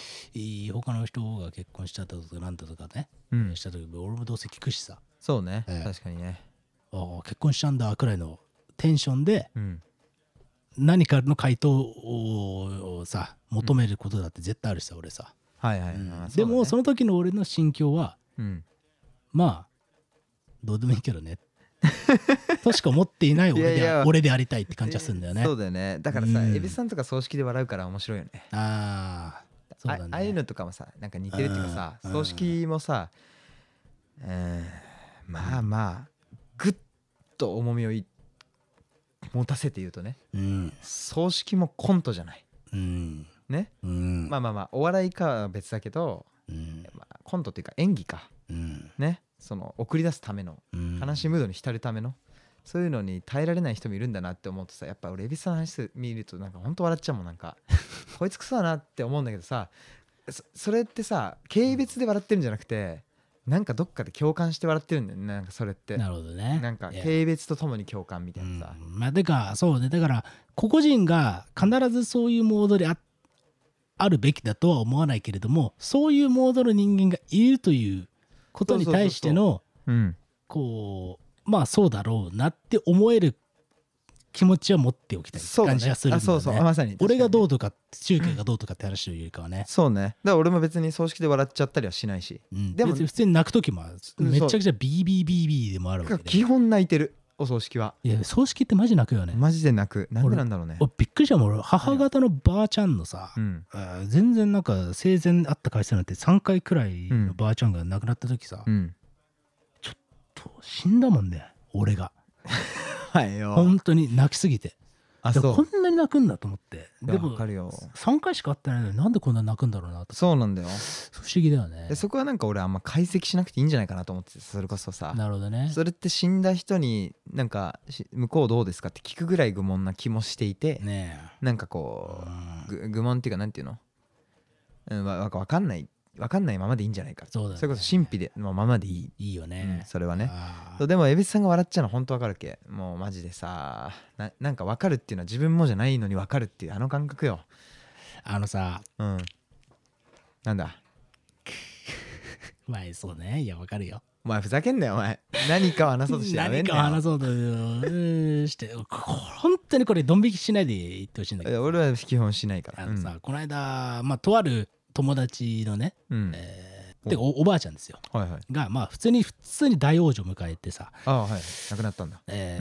[SPEAKER 2] 他の人が結婚しちゃったとかなんだとかね、
[SPEAKER 3] うん。
[SPEAKER 2] した時俺もどうせ聞くしさ。
[SPEAKER 3] そうね、
[SPEAKER 2] ええ。
[SPEAKER 3] 確かにね。
[SPEAKER 2] ああ結婚しちゃうんだくらいのテンションで
[SPEAKER 3] うん。
[SPEAKER 2] 何かの回答をさ求めることだって絶対あるしさ俺さ、
[SPEAKER 3] はいはい、
[SPEAKER 2] うん。
[SPEAKER 3] まあ
[SPEAKER 2] でもそ
[SPEAKER 3] の
[SPEAKER 2] の時の俺の心境は
[SPEAKER 3] うん。
[SPEAKER 2] まあどうでもいいけどね <laughs> としか思っていない俺で
[SPEAKER 3] いやいや。
[SPEAKER 2] 俺でありたいって感じがするんだよね、
[SPEAKER 3] そうだよね。だからさ
[SPEAKER 2] うん。
[SPEAKER 3] 蛭子さんとか葬式で笑うから面白いよね。
[SPEAKER 2] ああそうだね。
[SPEAKER 3] あああいうのとかもさなんか似てるっていうかさ
[SPEAKER 2] うん。
[SPEAKER 3] 葬式もさうんまあまあぐっと重みをい持たせて言うとね
[SPEAKER 2] うん。
[SPEAKER 3] 葬式もコントじゃない。
[SPEAKER 2] うん。
[SPEAKER 3] ね？
[SPEAKER 2] うん。
[SPEAKER 3] まあまあまあお笑いかは別だけど、
[SPEAKER 2] うん。
[SPEAKER 3] まあ、コントっていうか演技か。
[SPEAKER 2] うん。
[SPEAKER 3] ね？その送り出すための
[SPEAKER 2] うん。
[SPEAKER 3] 悲しいムードに浸るためのそういうのに耐えられない人もいるんだなって思うとさやっぱ俺蛭子さんの話見るとなんかほんと笑っちゃうもんなんか。<laughs> こいつクソだなって思うんだけどさそそれってさ軽蔑で笑ってるんじゃなくてなんかどっかで共感して笑ってるんだよねなんかそれって。
[SPEAKER 2] なるほどね。
[SPEAKER 3] なんか軽蔑とともに共感みたいなさ、
[SPEAKER 2] うん、まあでかそうね。だから個々人が必ずそういうモードでああるべきだとは思わないけれどもそういうモードの人間がいるということに対しての
[SPEAKER 3] うん
[SPEAKER 2] こうまあそうだろうなって思える気持ちは持っておきたい感じがするんだよね。
[SPEAKER 3] あそうそう。まさに。
[SPEAKER 2] 俺がど
[SPEAKER 3] う
[SPEAKER 2] うとか中継がどうとかって話というよりかはね、
[SPEAKER 3] そうね。だから俺も別に葬式で笑っちゃったりはしないし。
[SPEAKER 2] うん、
[SPEAKER 3] でも
[SPEAKER 2] 普通に泣く時もめちゃくちゃビービービービーでもあるわけで
[SPEAKER 3] 基本泣いてるお葬式は。い
[SPEAKER 2] や葬式ってマジ泣くよね、
[SPEAKER 3] マジで泣く。なんでなんだろうね。
[SPEAKER 2] おびっくりしたもん。俺母方のばあちゃんのさ、
[SPEAKER 3] うん。
[SPEAKER 2] あー全然なんか生前あった回数なんて3回くらいのばあちゃんが亡くなった時さ、
[SPEAKER 3] うん。
[SPEAKER 2] と死んだもんね俺が。<laughs>
[SPEAKER 3] はいよ。
[SPEAKER 2] 本当に泣きすぎてで
[SPEAKER 3] あそう。
[SPEAKER 2] こんなに泣くんだと思って。
[SPEAKER 3] いや
[SPEAKER 2] でも
[SPEAKER 3] わかるよ。
[SPEAKER 2] 3回しか会ってないのになんでこんなに泣くんだろうなと。
[SPEAKER 3] そうなんだよ。
[SPEAKER 2] 不思議だよね。
[SPEAKER 3] でそこはなんか俺あんま解析しなくていいんじゃないかなと思っててそれこそさ。
[SPEAKER 2] なるほどね。
[SPEAKER 3] それって死んだ人になんかし向こうどうですかって聞くぐらい愚問な気もしていて
[SPEAKER 2] ね
[SPEAKER 3] なんか
[SPEAKER 2] え
[SPEAKER 3] こ
[SPEAKER 2] う
[SPEAKER 3] うん。ぐ愚問っていうかなんていうの？うんわわわかんないわかんないままでいいんじゃないか。
[SPEAKER 2] そうだね。
[SPEAKER 3] れこそ神秘でのままでいい、
[SPEAKER 2] いいよ
[SPEAKER 3] うん
[SPEAKER 2] ね、
[SPEAKER 3] それはね。でも蛭子さんが笑っちゃうの本当わかるけ？もうマジでさななんかわかるっていうのは自分もじゃないのにわかるっていうあの感覚よ。
[SPEAKER 2] あのさ
[SPEAKER 3] うん。なんだ？<laughs>
[SPEAKER 2] まあそうね。いやわかるよ。
[SPEAKER 3] お前ふざけんなよお前。何かを話そうとしてやめんなよ。
[SPEAKER 2] 何か話そうとうんしてこ本当にこれドン引きしないで言ってほしいんだけど
[SPEAKER 3] 俺は基本しないから。
[SPEAKER 2] あのさ、この間、まあ、とある友達のね、
[SPEAKER 3] うん、うん
[SPEAKER 2] えーてかおおばあちゃんですよ。
[SPEAKER 3] はいはい。
[SPEAKER 2] がまあ普通に普通に大往生迎えてさ、
[SPEAKER 3] ああはい亡くなったんだ。
[SPEAKER 2] え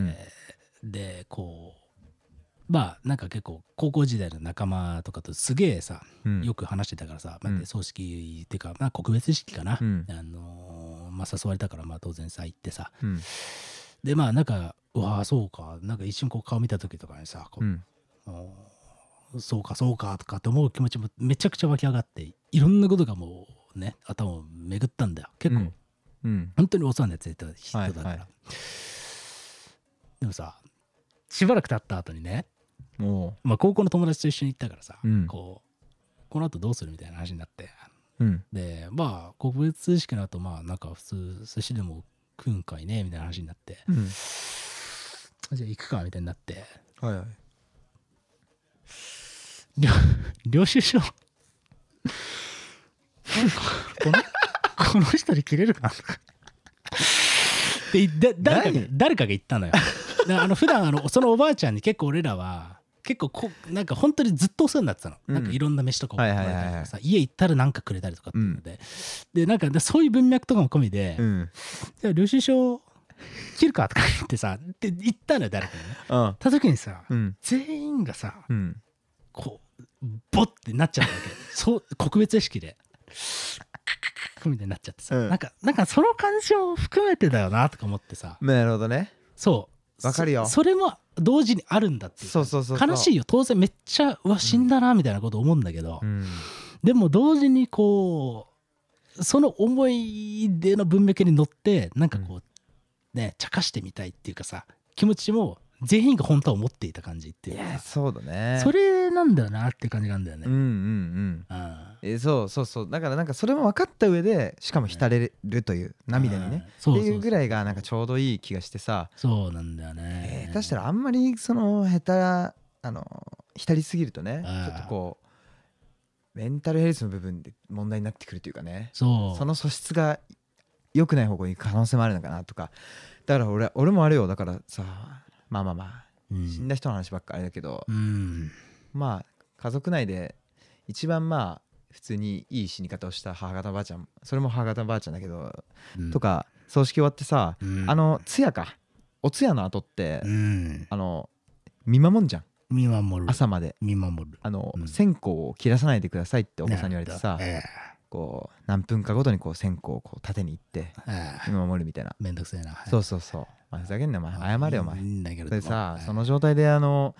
[SPEAKER 2] ーでこうまあなんか結構高校時代の仲間とかとすげえさ、
[SPEAKER 3] うん。
[SPEAKER 2] よく話してたからさ、まあ
[SPEAKER 3] うん
[SPEAKER 2] 葬式っていうか、まあ、告別式かな、
[SPEAKER 3] うん。
[SPEAKER 2] あのーまあ、誘われたからまあ当然さ行ってさ。
[SPEAKER 3] うん。
[SPEAKER 2] でまあなんかうわあそうか。なんか一瞬こう顔見た時とかにさこう
[SPEAKER 3] うん
[SPEAKER 2] そうかそうかとかって思う気持ちもめちゃくちゃ湧き上がっていろんなことがもうね頭を巡ったんだよ。結構、
[SPEAKER 3] うん。うん。
[SPEAKER 2] 本当にお世話になってた人だから、
[SPEAKER 3] はいはい。
[SPEAKER 2] でもさしばらく経った後にね、
[SPEAKER 3] も
[SPEAKER 2] まあ、高校の友達と一緒に行ったからさ、
[SPEAKER 3] うん。
[SPEAKER 2] こうこの後どうするみたいな話になって。
[SPEAKER 3] ううん。
[SPEAKER 2] でまあ告別式の後まあなんか普通寿司でも食うんかいねみたいな話になって。
[SPEAKER 3] うん。
[SPEAKER 2] じゃあ行くかみたいになって。
[SPEAKER 3] はいはい
[SPEAKER 2] 領 <laughs> 領収書。<laughs> この <laughs> この人に切れるかな？でだ誰かが
[SPEAKER 3] 何？
[SPEAKER 2] 誰かが言ったのよ。だあの普段あのそのおばあちゃんに結構俺らは結構こなんか本当にずっとお世話になってたの、
[SPEAKER 3] うん。
[SPEAKER 2] なんかいろんな飯とかもら
[SPEAKER 3] はいはいはい。
[SPEAKER 2] えたりとかさ家行ったらなんかくれたりとかっていうので、でなんかでそういう文脈とかも込みで、
[SPEAKER 3] うん。
[SPEAKER 2] じゃあ領収書切るかとか言ってさで言ったのよ誰かにね。
[SPEAKER 3] あ
[SPEAKER 2] た時にさ、
[SPEAKER 3] うん。
[SPEAKER 2] 全員がさ
[SPEAKER 3] うん。
[SPEAKER 2] こうボッてなっちゃったわけ。<laughs> そう告別意識でみたいになっちゃってさ、
[SPEAKER 3] うん。
[SPEAKER 2] なんかなんかその感じを含めてだよなとか思ってさ。
[SPEAKER 3] なるほどね。
[SPEAKER 2] そう。
[SPEAKER 3] わかるよ。
[SPEAKER 2] そそれも同時にあるんだっていう
[SPEAKER 3] そうそうそうそう。
[SPEAKER 2] 悲しいよ。当然めっちゃうわ死んだなみたいなこと思うんだけど、
[SPEAKER 3] うん。
[SPEAKER 2] でも同時にこうその思い出の文脈に乗ってなんかこう、ね茶化してみたいっていうかさ気持ちも全員が本当は思っていた感じって
[SPEAKER 3] い
[SPEAKER 2] いうか
[SPEAKER 3] やそうだね。
[SPEAKER 2] それなんだよなって感じなんだよね。
[SPEAKER 3] うんうんうん。
[SPEAKER 2] うん
[SPEAKER 3] えそうそうそう。だからなんかそれも分かった上でしかも浸れるという涙にね。
[SPEAKER 2] うんそうそう。
[SPEAKER 3] っていうぐらいがなんかちょうどいい気がしてさ。
[SPEAKER 2] そうなんだよね。
[SPEAKER 3] 下手したらあんまりその下手あの浸りすぎるとね
[SPEAKER 2] うん
[SPEAKER 3] ちょっとこうメンタルヘルスの部分で問題になってくるというかね。
[SPEAKER 2] そう。
[SPEAKER 3] その素質が良くない方向に行く可能性もあるのかなとか。だから俺俺もあれよ。だからさまあまあまあ
[SPEAKER 2] うん。
[SPEAKER 3] 死んだ人の話ばっかあれだけど。
[SPEAKER 2] うん
[SPEAKER 3] まあ家族内で一番まあ普通にいい死に方をした母方のばあちゃんそれも母方のばあちゃんだけど、
[SPEAKER 2] うん。
[SPEAKER 3] とか葬式終わってさ、
[SPEAKER 2] うん。
[SPEAKER 3] あの通夜か。お通夜の後って、
[SPEAKER 2] うん。
[SPEAKER 3] あの見守んじゃん。
[SPEAKER 2] 見守る。
[SPEAKER 3] 朝まで。
[SPEAKER 2] 見守る。
[SPEAKER 3] あの、
[SPEAKER 2] うん。
[SPEAKER 3] 線香を切らさないでくださいってお子さんに言われてさ、
[SPEAKER 2] え。
[SPEAKER 3] こう何分かごとにこう線香をこう縦に行って見守るみたいな、
[SPEAKER 2] めんどくせえな。
[SPEAKER 3] そうそうそう、まあ、ふざけんなお前。謝れよお前。
[SPEAKER 2] いいんだけれど。も
[SPEAKER 3] でさ
[SPEAKER 2] はい。
[SPEAKER 3] その状態であの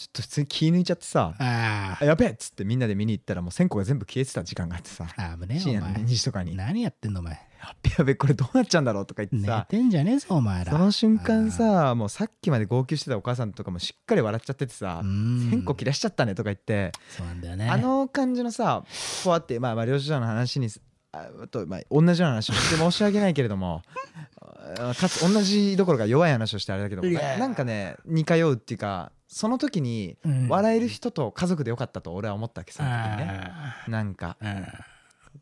[SPEAKER 3] ちょっと普通に気抜いちゃってさ
[SPEAKER 2] あ
[SPEAKER 3] あやべえっつってみんなで見に行ったらもう線香が全部消えてた時間があってさ
[SPEAKER 2] あ、危ねえ
[SPEAKER 3] 深夜
[SPEAKER 2] お前
[SPEAKER 3] 2時とかにや
[SPEAKER 2] 何やってんのお前。
[SPEAKER 3] っべやべこれどうなっちゃうんだろうとか言って
[SPEAKER 2] 寝
[SPEAKER 3] さ
[SPEAKER 2] てんじゃねえぞお前ら。
[SPEAKER 3] その瞬間さもうさっきまで号泣してたお母さんとかもしっかり笑っちゃっててさ
[SPEAKER 2] うん
[SPEAKER 3] 線香切らしちゃったねとか言って
[SPEAKER 2] そうなんだよね。
[SPEAKER 3] あの感じのさこうやってまあまあ領収書の話にああとまあ同じような話をして申し訳ないけれどもあかつ同じどころか弱い話をしてあれだけどななんかね似通うっていうかその時に
[SPEAKER 2] うん。
[SPEAKER 3] 笑える人と家族でよかったと俺は思ったわけその時にね。
[SPEAKER 2] あ
[SPEAKER 3] なんか。
[SPEAKER 2] あ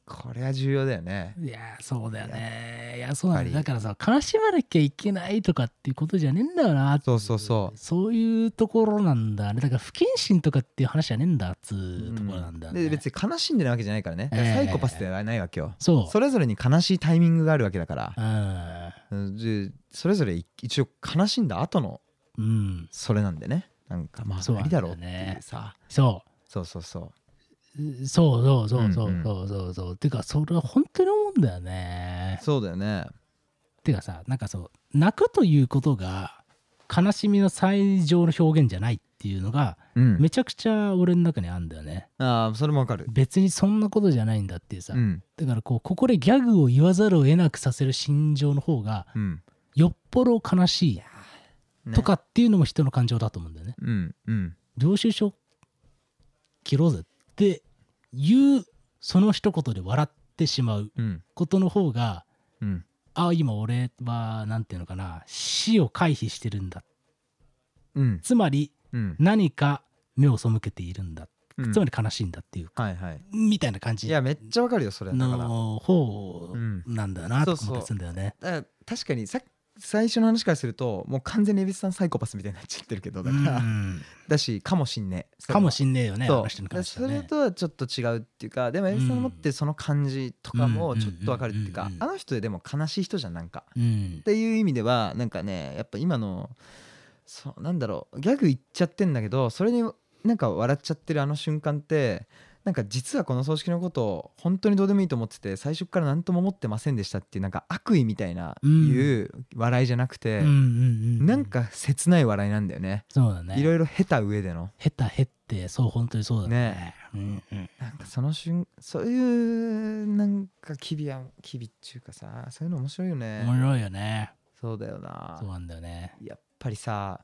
[SPEAKER 3] これは重要だよね
[SPEAKER 2] うんいや、そうだよね。いや、そうなんだだからさ、悲しまなきゃいけないとかっていうことじゃねえんだよな
[SPEAKER 3] そうそうそう
[SPEAKER 2] そういうところなんだね。だから不謹慎とかっていう話じゃねえんだっつうところなんだよね。
[SPEAKER 3] で別に悲しんでるわけじゃないからねだからサイコパスではないわけよ、
[SPEAKER 2] そう。
[SPEAKER 3] それぞれに悲しいタイミングがあるわけだから
[SPEAKER 2] うん。
[SPEAKER 3] それぞれい一応悲しんだ後の
[SPEAKER 2] うん。
[SPEAKER 3] それなんでねなんかまあ
[SPEAKER 2] そう
[SPEAKER 3] 無理だろうって
[SPEAKER 2] なんだよね
[SPEAKER 3] いうさ
[SPEAKER 2] そ。
[SPEAKER 3] そうそうそう
[SPEAKER 2] そうそうそうそう
[SPEAKER 3] うんうん
[SPEAKER 2] そう。そうか、それは本当に思うんだよね。
[SPEAKER 3] う。そうだよね。
[SPEAKER 2] てかさ、なんかそう、泣くということが悲しみの最上の表現じゃないっていうのが、
[SPEAKER 3] うん。
[SPEAKER 2] めちゃくちゃ俺の中にあるんだよね。
[SPEAKER 3] ああそれもわかる。
[SPEAKER 2] 別にそんなことじゃないんだっていうさ。
[SPEAKER 3] うん。
[SPEAKER 2] だからこう、ここでギャグを言わざるを得なくさせる心情の方が、
[SPEAKER 3] うん。
[SPEAKER 2] よっぽど悲しい
[SPEAKER 3] ね。
[SPEAKER 2] とかっていうのも人の感情だと思うんだよね。
[SPEAKER 3] うんうん。
[SPEAKER 2] 領収書切ろうぜっていうその一言で笑ってしまう
[SPEAKER 3] うん。
[SPEAKER 2] ことの方が
[SPEAKER 3] うん。
[SPEAKER 2] あ今俺はなんていうのかな死を回避してるんだ。
[SPEAKER 3] うん。
[SPEAKER 2] つまり
[SPEAKER 3] うん。
[SPEAKER 2] 何か目を背けているんだ、
[SPEAKER 3] うん。
[SPEAKER 2] つまり悲しいんだっていう
[SPEAKER 3] はいはい。
[SPEAKER 2] みたいな感じ。
[SPEAKER 3] いやめっちゃわかるよそれ
[SPEAKER 2] の方
[SPEAKER 3] うん。
[SPEAKER 2] なんだなと
[SPEAKER 3] そうそう
[SPEAKER 2] 思ったりするんだよね。
[SPEAKER 3] ら確かにさ最初の話からするともう完全に蛭子さんサイコパスみたいになっちゃってるけどだから、
[SPEAKER 2] うん。
[SPEAKER 3] だしかもしんねえ。
[SPEAKER 2] かもしんねえよねあ
[SPEAKER 3] そう
[SPEAKER 2] ね。
[SPEAKER 3] それとはちょっと違うっていうかでも蛭子さんの持ってるその感じとかもちょっとわかるっていうかあの人ででも悲しい人じゃんなんか。
[SPEAKER 2] うん。
[SPEAKER 3] っていう意味ではなんかねやっぱ今のそうなんだろうギャグ言っちゃってんだけどそれになんか笑っちゃってるあの瞬間ってなんか実はこの葬式のことを本当にどうでもいいと思ってて最初から何とも思ってませんでしたっていうなんか悪意みたいな
[SPEAKER 2] うん。
[SPEAKER 3] いう笑いじゃなくて、なんか切ない笑いなんだよね。
[SPEAKER 2] そうだね。
[SPEAKER 3] いろいろ経た上での。
[SPEAKER 2] へたへってそう本当にそうだね。うんうん。
[SPEAKER 3] なんかその瞬そういうなんか機微や機微っていうかさそういうの面白いよね。
[SPEAKER 2] 面白いよね。
[SPEAKER 3] そうだよな。
[SPEAKER 2] そうなんだよね。
[SPEAKER 3] やっぱりさ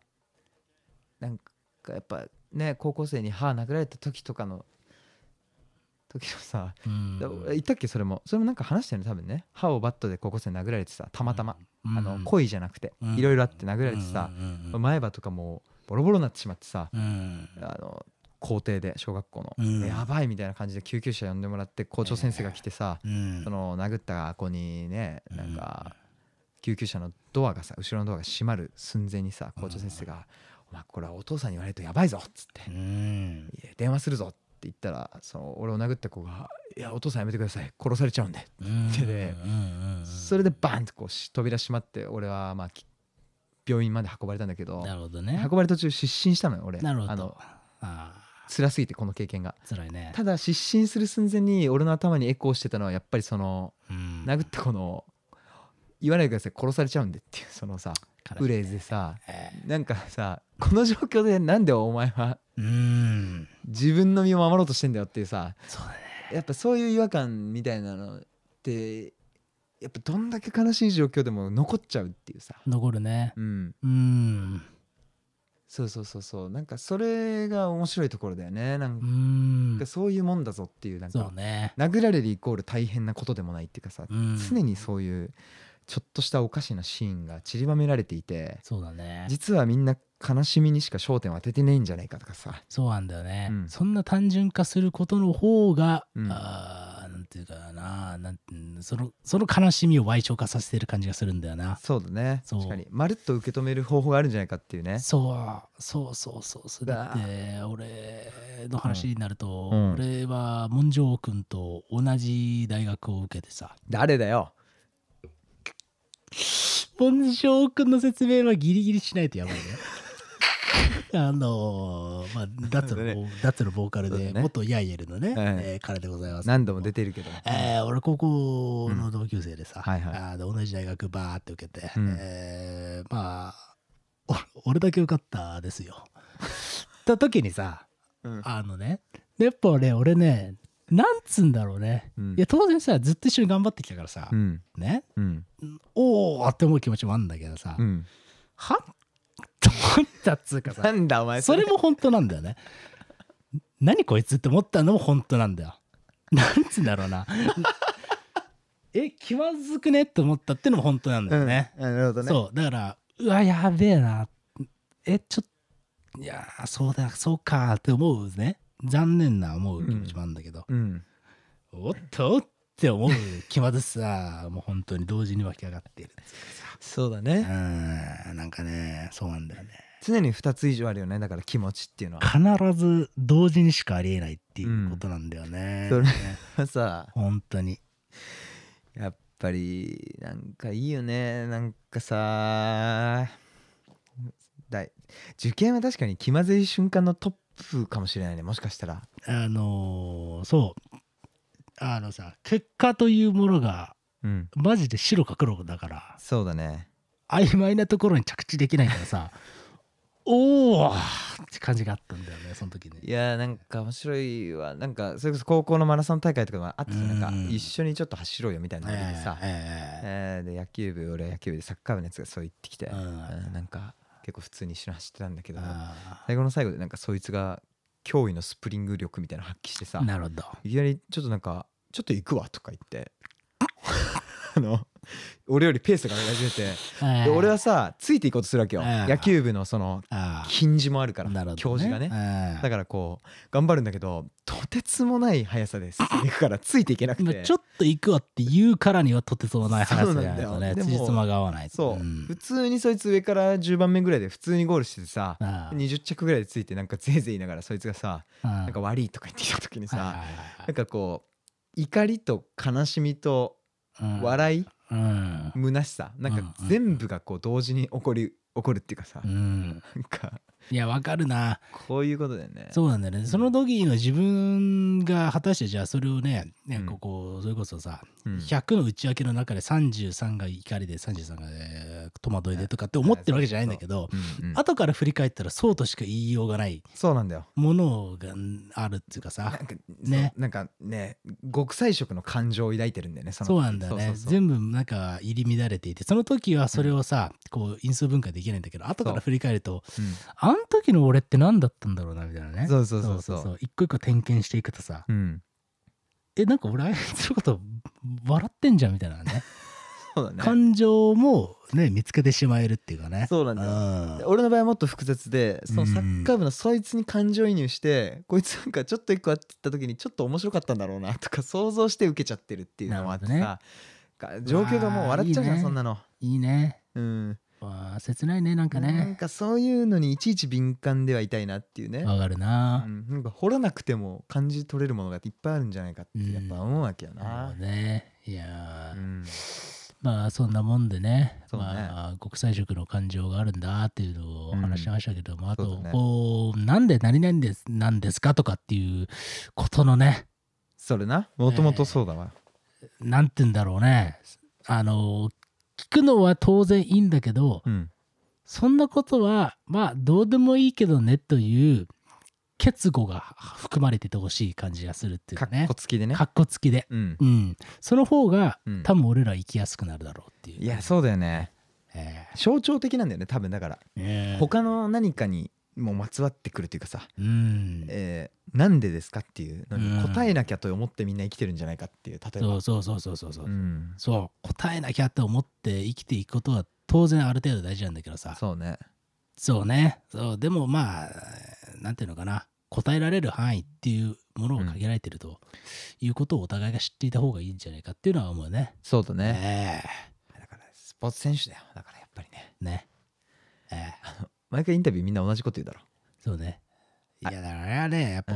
[SPEAKER 3] なんかやっぱね高校生に歯殴られた時とかの時のさ、
[SPEAKER 2] うん。
[SPEAKER 3] 言ったっけ？それも。それもなんか話したよね多分ね。歯をバットで高校生に殴られてさたまたま、
[SPEAKER 2] うん。
[SPEAKER 3] あの恋じゃなくて。
[SPEAKER 2] うん。
[SPEAKER 3] いろいろあって殴られてさ、
[SPEAKER 2] うんうん
[SPEAKER 3] 前歯とかもうボロボロになってしまってさ、
[SPEAKER 2] うん。
[SPEAKER 3] あの校庭で小学校の、
[SPEAKER 2] うん。
[SPEAKER 3] やばいみたいな感じで救急車呼んでもらって校長先生が来てさ、
[SPEAKER 2] うん。
[SPEAKER 3] その殴った子にねなんか救急車のドアがさ後ろのドアが閉まる寸前にさ校長先生が「お前これはお父さんに言われるとやばいぞ」っつって。
[SPEAKER 2] うん。
[SPEAKER 3] いや「電話するぞ」って言ったらその俺を殴った子が「いやお父さんやめてください。殺されちゃうんで。
[SPEAKER 2] うん
[SPEAKER 3] 手で
[SPEAKER 2] うんうん」
[SPEAKER 3] それでバンとこうし扉閉まって俺はまあき病院まで運ばれたんだけど
[SPEAKER 2] なるほどね。
[SPEAKER 3] 運。ばれ途中失神したのよ俺。
[SPEAKER 2] なるほど。
[SPEAKER 3] あの
[SPEAKER 2] あ。
[SPEAKER 3] 辛すぎてこの経験が。
[SPEAKER 2] 辛いね。
[SPEAKER 3] ただ失神する寸前に俺の頭にエコーしてたのはやっぱりその
[SPEAKER 2] うん。
[SPEAKER 3] 殴った子の言わないでください殺されちゃうんでっていうそのさフレーズでさ
[SPEAKER 2] え
[SPEAKER 3] なんかさこの状況でなんでお前は自分の身を守ろうとしてんだよっていうさ
[SPEAKER 2] そうだね。
[SPEAKER 3] やっぱそういう違和感みたいなのってやっぱどんだけ悲しい状況でも残っちゃうっていうさ。
[SPEAKER 2] 残るね。
[SPEAKER 3] うん。
[SPEAKER 2] うん。
[SPEAKER 3] そうそうそうそう。なんかそれが面白いところだよね。なん
[SPEAKER 2] うん。
[SPEAKER 3] かそういうもんだぞっていうなん
[SPEAKER 2] そ
[SPEAKER 3] か
[SPEAKER 2] うね。
[SPEAKER 3] 殴られるイコール大変なことでもないっていうかさ
[SPEAKER 2] うん。
[SPEAKER 3] 常にそういうちょっとしたおかしなシーンが散りばめられていて
[SPEAKER 2] そうだね。
[SPEAKER 3] 実はみんな悲しみにしか焦点を当ててねえんじゃないかとかさ。
[SPEAKER 2] そうなんだよね、
[SPEAKER 3] うん。
[SPEAKER 2] そんな単純化することの方が、
[SPEAKER 3] うん。
[SPEAKER 2] あーなんていうかななんてうんそのその悲しみを歪償化させてる感じがするんだよな。
[SPEAKER 3] そうだね。
[SPEAKER 2] そう。
[SPEAKER 3] 確かに。まるっと受け止める方法があるんじゃないかっていうね。
[SPEAKER 2] そう。そうそうそうそれだ
[SPEAKER 3] だ
[SPEAKER 2] って俺の話になると、
[SPEAKER 3] うん。
[SPEAKER 2] 俺は文城君と同じ大学を受けてさ。
[SPEAKER 3] 誰だよ
[SPEAKER 2] 文城君の説明はギリギリしないとやばいね。<laughs> あのーまあダッツのボー、ダッツのボーカルで、元ヤイエルのね、
[SPEAKER 3] はい
[SPEAKER 2] えー彼でございます。
[SPEAKER 3] 何度も出てるけど。
[SPEAKER 2] えー俺高校の同級生でさ、
[SPEAKER 3] はいはい。
[SPEAKER 2] あ同じ大学バーって受けて、
[SPEAKER 3] うん。
[SPEAKER 2] えーまあお俺だけ受かったですよ。<laughs> た時にさ
[SPEAKER 3] うん。
[SPEAKER 2] あのねやっぱね俺ねなんつうんだろうね、
[SPEAKER 3] うん
[SPEAKER 2] いや当然さずっと一緒に頑張ってきたからさ、
[SPEAKER 3] うん
[SPEAKER 2] ね
[SPEAKER 3] うん
[SPEAKER 2] おおって思う気持ちもあるんだけどさ、
[SPEAKER 3] うん
[SPEAKER 2] はと思ったっつうか
[SPEAKER 3] な
[SPEAKER 2] さ
[SPEAKER 3] んだお前
[SPEAKER 2] それも本当なんだよね。何こいつって思ったのも本当なんだよ。なんつうんだろうな。<laughs> え、気まずくねって思ったってのも本当なんだよね。
[SPEAKER 3] うんなるほどね
[SPEAKER 2] そう、だから、うわ、やべえな。え、ちょっと、いやー、そうだ、そうかって思うね。残念な思う気持ちもあるんだけど、
[SPEAKER 3] うん
[SPEAKER 2] おっとって思う気まずさ、もう本当に同時に湧き上がっている。
[SPEAKER 3] そうだ
[SPEAKER 2] う
[SPEAKER 3] ね
[SPEAKER 2] ん、なんかね、そうなんだよね。
[SPEAKER 3] 常に2つ以上あるよねだから気持ちっていうのは
[SPEAKER 2] 必ず同時にしかありえないっていうことなんだよね。
[SPEAKER 3] それさ
[SPEAKER 2] 本当に。
[SPEAKER 3] やっぱりなんかいいよねなんかさだい受験は確かに気まずい瞬間のトップかもしれないね。もしかしたら。
[SPEAKER 2] あのーそう。あのさ、結果というものが
[SPEAKER 3] うん。
[SPEAKER 2] マジで白か黒だから、
[SPEAKER 3] そうだね。
[SPEAKER 2] 曖昧なところに着地できないからさ、<laughs> おーって感じがあったんだよね、その時に。
[SPEAKER 3] いやーなんか面白いわなんかそれこそ高校のマラソン大会とかもあってさなんか
[SPEAKER 2] うん。
[SPEAKER 3] 一緒にちょっと走ろうよみたいなのでさ、
[SPEAKER 2] え
[SPEAKER 3] えーで野球部俺は野球部でサッカー部のやつがそう言ってきて、
[SPEAKER 2] うん。
[SPEAKER 3] うんなんか結構普通に一緒に走ってたんだけど最後の最後でなんかそいつが驚異のスプリング力みたいなの発揮してさ
[SPEAKER 2] ーなるほど。
[SPEAKER 3] いきなりちょっとなんか「ちょっと行くわ」とか言って <laughs> あの <laughs> 俺よりペースが上がり始めてで俺はさついていこうとするわけよ。野球部のその
[SPEAKER 2] あ
[SPEAKER 3] 近似もあるから教授がね。
[SPEAKER 2] ね
[SPEAKER 3] だからこう頑張るんだけどとてつもない速さで進んでいくからついていけなくて。
[SPEAKER 2] 今ちょっと行くわって言うからにはとてつもない速さ
[SPEAKER 3] だよ。でも
[SPEAKER 2] 辻褄が合わない。
[SPEAKER 3] そう、
[SPEAKER 2] ん。
[SPEAKER 3] 普通にそいつ上から10番目ぐらいで普通にゴールしててさ
[SPEAKER 2] あー
[SPEAKER 3] 20着ぐらいでついてなんかぜいぜい言いながらそいつがさなんか悪いとか言ってきた時にさなんかこう怒りと悲しみと
[SPEAKER 2] うん。
[SPEAKER 3] 笑い
[SPEAKER 2] うん
[SPEAKER 3] 虚しさ。なん
[SPEAKER 2] うん
[SPEAKER 3] か全部がこう同時に起こり起こるっていうかさ。
[SPEAKER 2] うん。
[SPEAKER 3] なんか
[SPEAKER 2] いやわかるな。
[SPEAKER 3] こういうことだよね。
[SPEAKER 2] そうなんだよね。その時の自分が果たしてじゃあそれをねね
[SPEAKER 3] うん。
[SPEAKER 2] ここそれこそさ
[SPEAKER 3] うん。
[SPEAKER 2] 100の内訳の中で33が怒りで33がえー戸惑いでとかって思ってるわけじゃないんだけど
[SPEAKER 3] うんうん。
[SPEAKER 2] 後から振り返ったらそうとしか言いようがない
[SPEAKER 3] そうなんだよ。
[SPEAKER 2] ものがあるっていうかさ
[SPEAKER 3] なんか
[SPEAKER 2] ね
[SPEAKER 3] ね。なんかね極彩色の感情を抱いてるんだよねそ
[SPEAKER 2] うなんだよね全部なんか入り乱れていてその時はそれをさこう因数分解できないんだけど後から振り返るとあん時の俺って何だったんだろうなみたいなね。
[SPEAKER 3] そうそうそうそう。
[SPEAKER 2] 一個一個点検していくとさ。
[SPEAKER 3] うん、うん、
[SPEAKER 2] えなんか俺あいつのこと笑ってんじゃんみたいなね。<laughs>
[SPEAKER 3] そうだね。
[SPEAKER 2] 感情もね見つけてしまえるっていうかね。
[SPEAKER 3] そうなんだ俺の場合はもっと複雑でその
[SPEAKER 2] うん。
[SPEAKER 3] サッカー部のそいつに感情移入して、こいつなんかちょっと一個あって言った時にちょっと面白かったんだろうなとか想像して受けちゃってるっていうのもあってさ、
[SPEAKER 2] なる
[SPEAKER 3] か状況がもう笑っちゃうじゃんそんなの。
[SPEAKER 2] いいね。
[SPEAKER 3] うん、
[SPEAKER 2] わあ切ないねなんか
[SPEAKER 3] なん
[SPEAKER 2] ね
[SPEAKER 3] かそういうのにいちいち敏感ではいたいなっていうね、
[SPEAKER 2] わかる
[SPEAKER 3] う
[SPEAKER 2] な、
[SPEAKER 3] ん、なんか掘らなくても感じ取れるものがいっぱいあるんじゃないかってやっぱ思うわけよ
[SPEAKER 2] な。るほ
[SPEAKER 3] な
[SPEAKER 2] ど。ね。いやー、
[SPEAKER 3] うん。
[SPEAKER 2] まあそんなもんでね。
[SPEAKER 3] ね。
[SPEAKER 2] まあ、国際色の感情があるんだっていうのを話しましたけども、あと
[SPEAKER 3] そうだね。
[SPEAKER 2] こうなんで何々ですなんですかとかっていうことのね。
[SPEAKER 3] それな。もともとそうだわ、
[SPEAKER 2] なんて言うんだろうね。あの聞くのは当然いいんだけど
[SPEAKER 3] うん。
[SPEAKER 2] そんなことはまあどうでもいいけどねという結語が含まれててほしい感じがするっていう
[SPEAKER 3] かっ
[SPEAKER 2] かね
[SPEAKER 3] こつきでね。
[SPEAKER 2] かっこつきで、
[SPEAKER 3] うん。
[SPEAKER 2] うん、その方が
[SPEAKER 3] うん。
[SPEAKER 2] 多分俺ら生きやすくなるだろうっていう、
[SPEAKER 3] いやそうだよね。
[SPEAKER 2] え
[SPEAKER 3] 象徴的なんだよね多分。だから
[SPEAKER 2] えねえ。
[SPEAKER 3] 他の何かにもうまつわってくるというかさ、
[SPEAKER 2] うん。
[SPEAKER 3] えーなんでですかっていうの
[SPEAKER 2] うん。
[SPEAKER 3] に答えなきゃと思ってみんな生きてるんじゃないかっていう例えば。
[SPEAKER 2] そうそうそうそうそうそう、
[SPEAKER 3] うん。
[SPEAKER 2] そう答えなきゃって思って生きていくことは当然ある程度大事なんだけどさ。
[SPEAKER 3] そうね。
[SPEAKER 2] そうね。そうでもまあなんていうのかな。答えられる範囲っていうものを限られてるということをお互いが知っていた方がいいんじゃないかっていうのは思うね。
[SPEAKER 3] そうだね。
[SPEAKER 2] ね
[SPEAKER 3] だからスポーツ選手だよ。だからやっぱりね。
[SPEAKER 2] えね。ええ <laughs>
[SPEAKER 3] 毎回インタビューみんな同じこと言うだろ
[SPEAKER 2] そうね。いやだからあれはねやっぱ、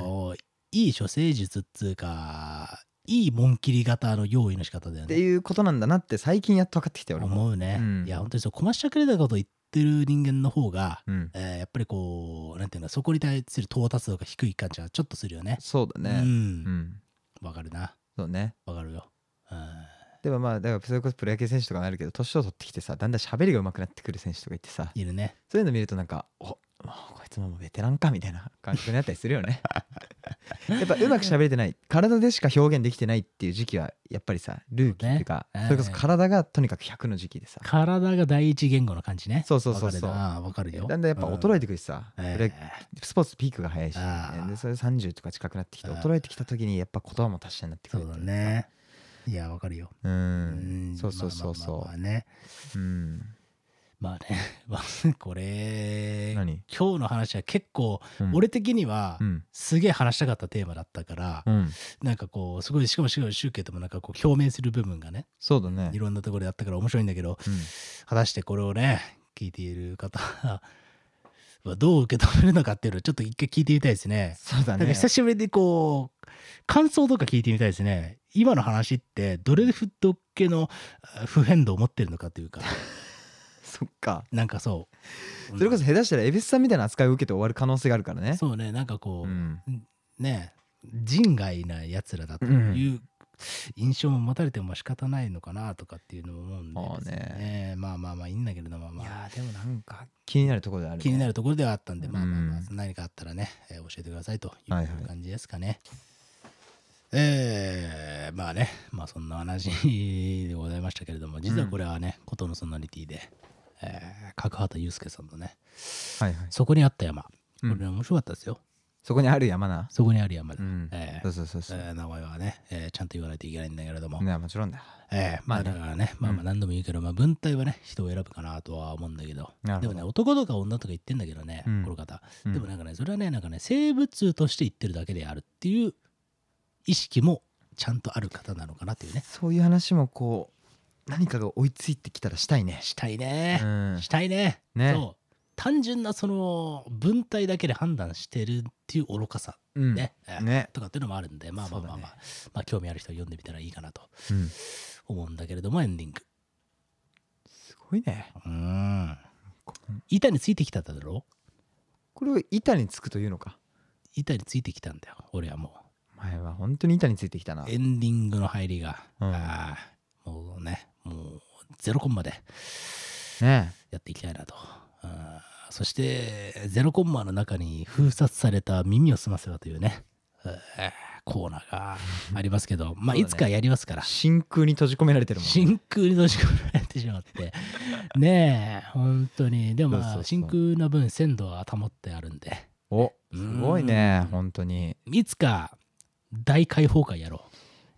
[SPEAKER 2] いい処世術っつうかいい紋切り型の用意の仕方だよね。
[SPEAKER 3] っていうことなんだなって最近やっと分かってきたよ
[SPEAKER 2] 思うね。
[SPEAKER 3] うん
[SPEAKER 2] いや本当にそうこましゃくれたこと言ってる人間の方が、
[SPEAKER 3] うん
[SPEAKER 2] えーやっぱりこうなんていうのそこに対する到達度が低い感じはちょっとするよね。
[SPEAKER 3] そうだね
[SPEAKER 2] うん
[SPEAKER 3] うん
[SPEAKER 2] わかるな。
[SPEAKER 3] そうね
[SPEAKER 2] わかるよ。うん
[SPEAKER 3] でもまあだからそれこそプロ野球選手とかになるけど年を取ってきてさだんだん喋りが上手くなってくる選手とかいてさ
[SPEAKER 2] いるね。
[SPEAKER 3] そういうの見るとなんかおもうこいつもベテランかみたいな感覚になったりするよね。<laughs> やっぱうまく喋れてない体でしか表現できてないっていう時期はやっぱりさルーキーっていうか
[SPEAKER 2] そ
[SPEAKER 3] れこそ体がとにかく100の時期でさ。
[SPEAKER 2] 体が第一言語の感じね。
[SPEAKER 3] そうそうそうそう。
[SPEAKER 2] わかるよ。
[SPEAKER 3] だんだんやっぱ衰えてくるしさ。スポーツピークが早いし。でそれ30とか近くなってきて衰えてきた時にやっぱ言葉も達者になってく
[SPEAKER 2] そうだね。いやわかるよ。
[SPEAKER 3] う
[SPEAKER 2] うん。
[SPEAKER 3] そうそうそう
[SPEAKER 2] まあまあね。
[SPEAKER 3] ううん。
[SPEAKER 2] まあね。<laughs> まあこれ
[SPEAKER 3] 何？
[SPEAKER 2] 今日の話は結構、
[SPEAKER 3] うん。
[SPEAKER 2] 俺的には
[SPEAKER 3] うん。
[SPEAKER 2] すげえ話したかったテーマだったから、
[SPEAKER 3] うん。
[SPEAKER 2] なんかこうすごいしかもしかもシュウケイともなんかこう表明する部分がね
[SPEAKER 3] そうだね。
[SPEAKER 2] いろんなところであったから面白いんだけど
[SPEAKER 3] うん。
[SPEAKER 2] 果たしてこれをね聞いている方はどう受け止めるのかっていうのをちょっと一回聞いてみたいですね。
[SPEAKER 3] そうだね。
[SPEAKER 2] 久しぶりにこう感想とか聞いてみたいですね。今の話ってどれだけのあ普遍度を持ってるのかというか。<laughs>
[SPEAKER 3] そっか。
[SPEAKER 2] なんかそう。
[SPEAKER 3] それこそ下手したら蛭子さんみたいな扱いを受けて終わる可能性があるからね。
[SPEAKER 2] そうね。なんかこう、
[SPEAKER 3] うん。
[SPEAKER 2] ね人外なやつらだという印象も持たれても仕方ないのかなとかっていうのも思うんで。
[SPEAKER 3] ね。
[SPEAKER 2] ねまあまあまあいいんだけれども、ま
[SPEAKER 3] い
[SPEAKER 2] あ、
[SPEAKER 3] やーでもなんか気になるところであるね。
[SPEAKER 2] 気になるところではあったんで、まあまあまあ
[SPEAKER 3] うん
[SPEAKER 2] 何かあったらね、えー教えてくださいとい
[SPEAKER 3] はいはい。う
[SPEAKER 2] 感じですかね。えーまあねまあそんな話でございましたけれども実はこれはね、ことのソナリティで、えー角畑祐介さんのね
[SPEAKER 3] はいはい。
[SPEAKER 2] そこにあった山。こ
[SPEAKER 3] うん。
[SPEAKER 2] れ面白かったですよ、
[SPEAKER 3] そこにある山な。
[SPEAKER 2] そこにある山で、
[SPEAKER 3] うん。
[SPEAKER 2] えー
[SPEAKER 3] そうそうそうそう。
[SPEAKER 2] えー名前はね、えーちゃんと言わないといけないんだけれども、
[SPEAKER 3] ねもちろんだ。
[SPEAKER 2] えーまあだからね、まあまあ何度も言うけど、まあ文体はね、人を選ぶかなとは思うんだけど、でもね、男とか女とか言ってんだけどね、
[SPEAKER 3] うん。
[SPEAKER 2] この方。
[SPEAKER 3] うん。
[SPEAKER 2] でもなんかね、それはね、なんかね、生物として言ってるだけであるっていう意識もちゃんとある方なのかなっていうね。
[SPEAKER 3] そういう話もこう何かが追いついてきたらしたいね。
[SPEAKER 2] したいね。
[SPEAKER 3] うん。
[SPEAKER 2] したいね。
[SPEAKER 3] ね。
[SPEAKER 2] そう。単純なその文体だけで判断してるっていう愚かさ
[SPEAKER 3] うん。
[SPEAKER 2] ね、えー
[SPEAKER 3] ね。
[SPEAKER 2] とかっていうのもあるんで、まあまあまあまあ、
[SPEAKER 3] そうだね。
[SPEAKER 2] まあ興味ある人は読んでみたらいいかなと
[SPEAKER 3] うん。
[SPEAKER 2] 思うんだけれども、エンディング。
[SPEAKER 3] すごいね。
[SPEAKER 2] うん。板についてきただろ？
[SPEAKER 3] これを板につくというのか。
[SPEAKER 2] 板についてきたんだよ。俺はも
[SPEAKER 3] 前は本当に板についてきたな。
[SPEAKER 2] うエンディングの入りが、
[SPEAKER 3] うん。
[SPEAKER 2] あーもうねもうゼロコンマで
[SPEAKER 3] ね
[SPEAKER 2] やっていきたいなと。あーそしてゼロコンマの中に封殺された耳を澄ませばというねえーコーナーがありますけどまあいつかやりますから。
[SPEAKER 3] 真空に閉じ込められてるもん
[SPEAKER 2] 真空に閉じ込められてしまって。<laughs> ねえ本当に。でも真空の分鮮度は保ってあるんで。
[SPEAKER 3] おすごいね
[SPEAKER 2] うん。
[SPEAKER 3] 本当に。
[SPEAKER 2] いつか大開放会やろ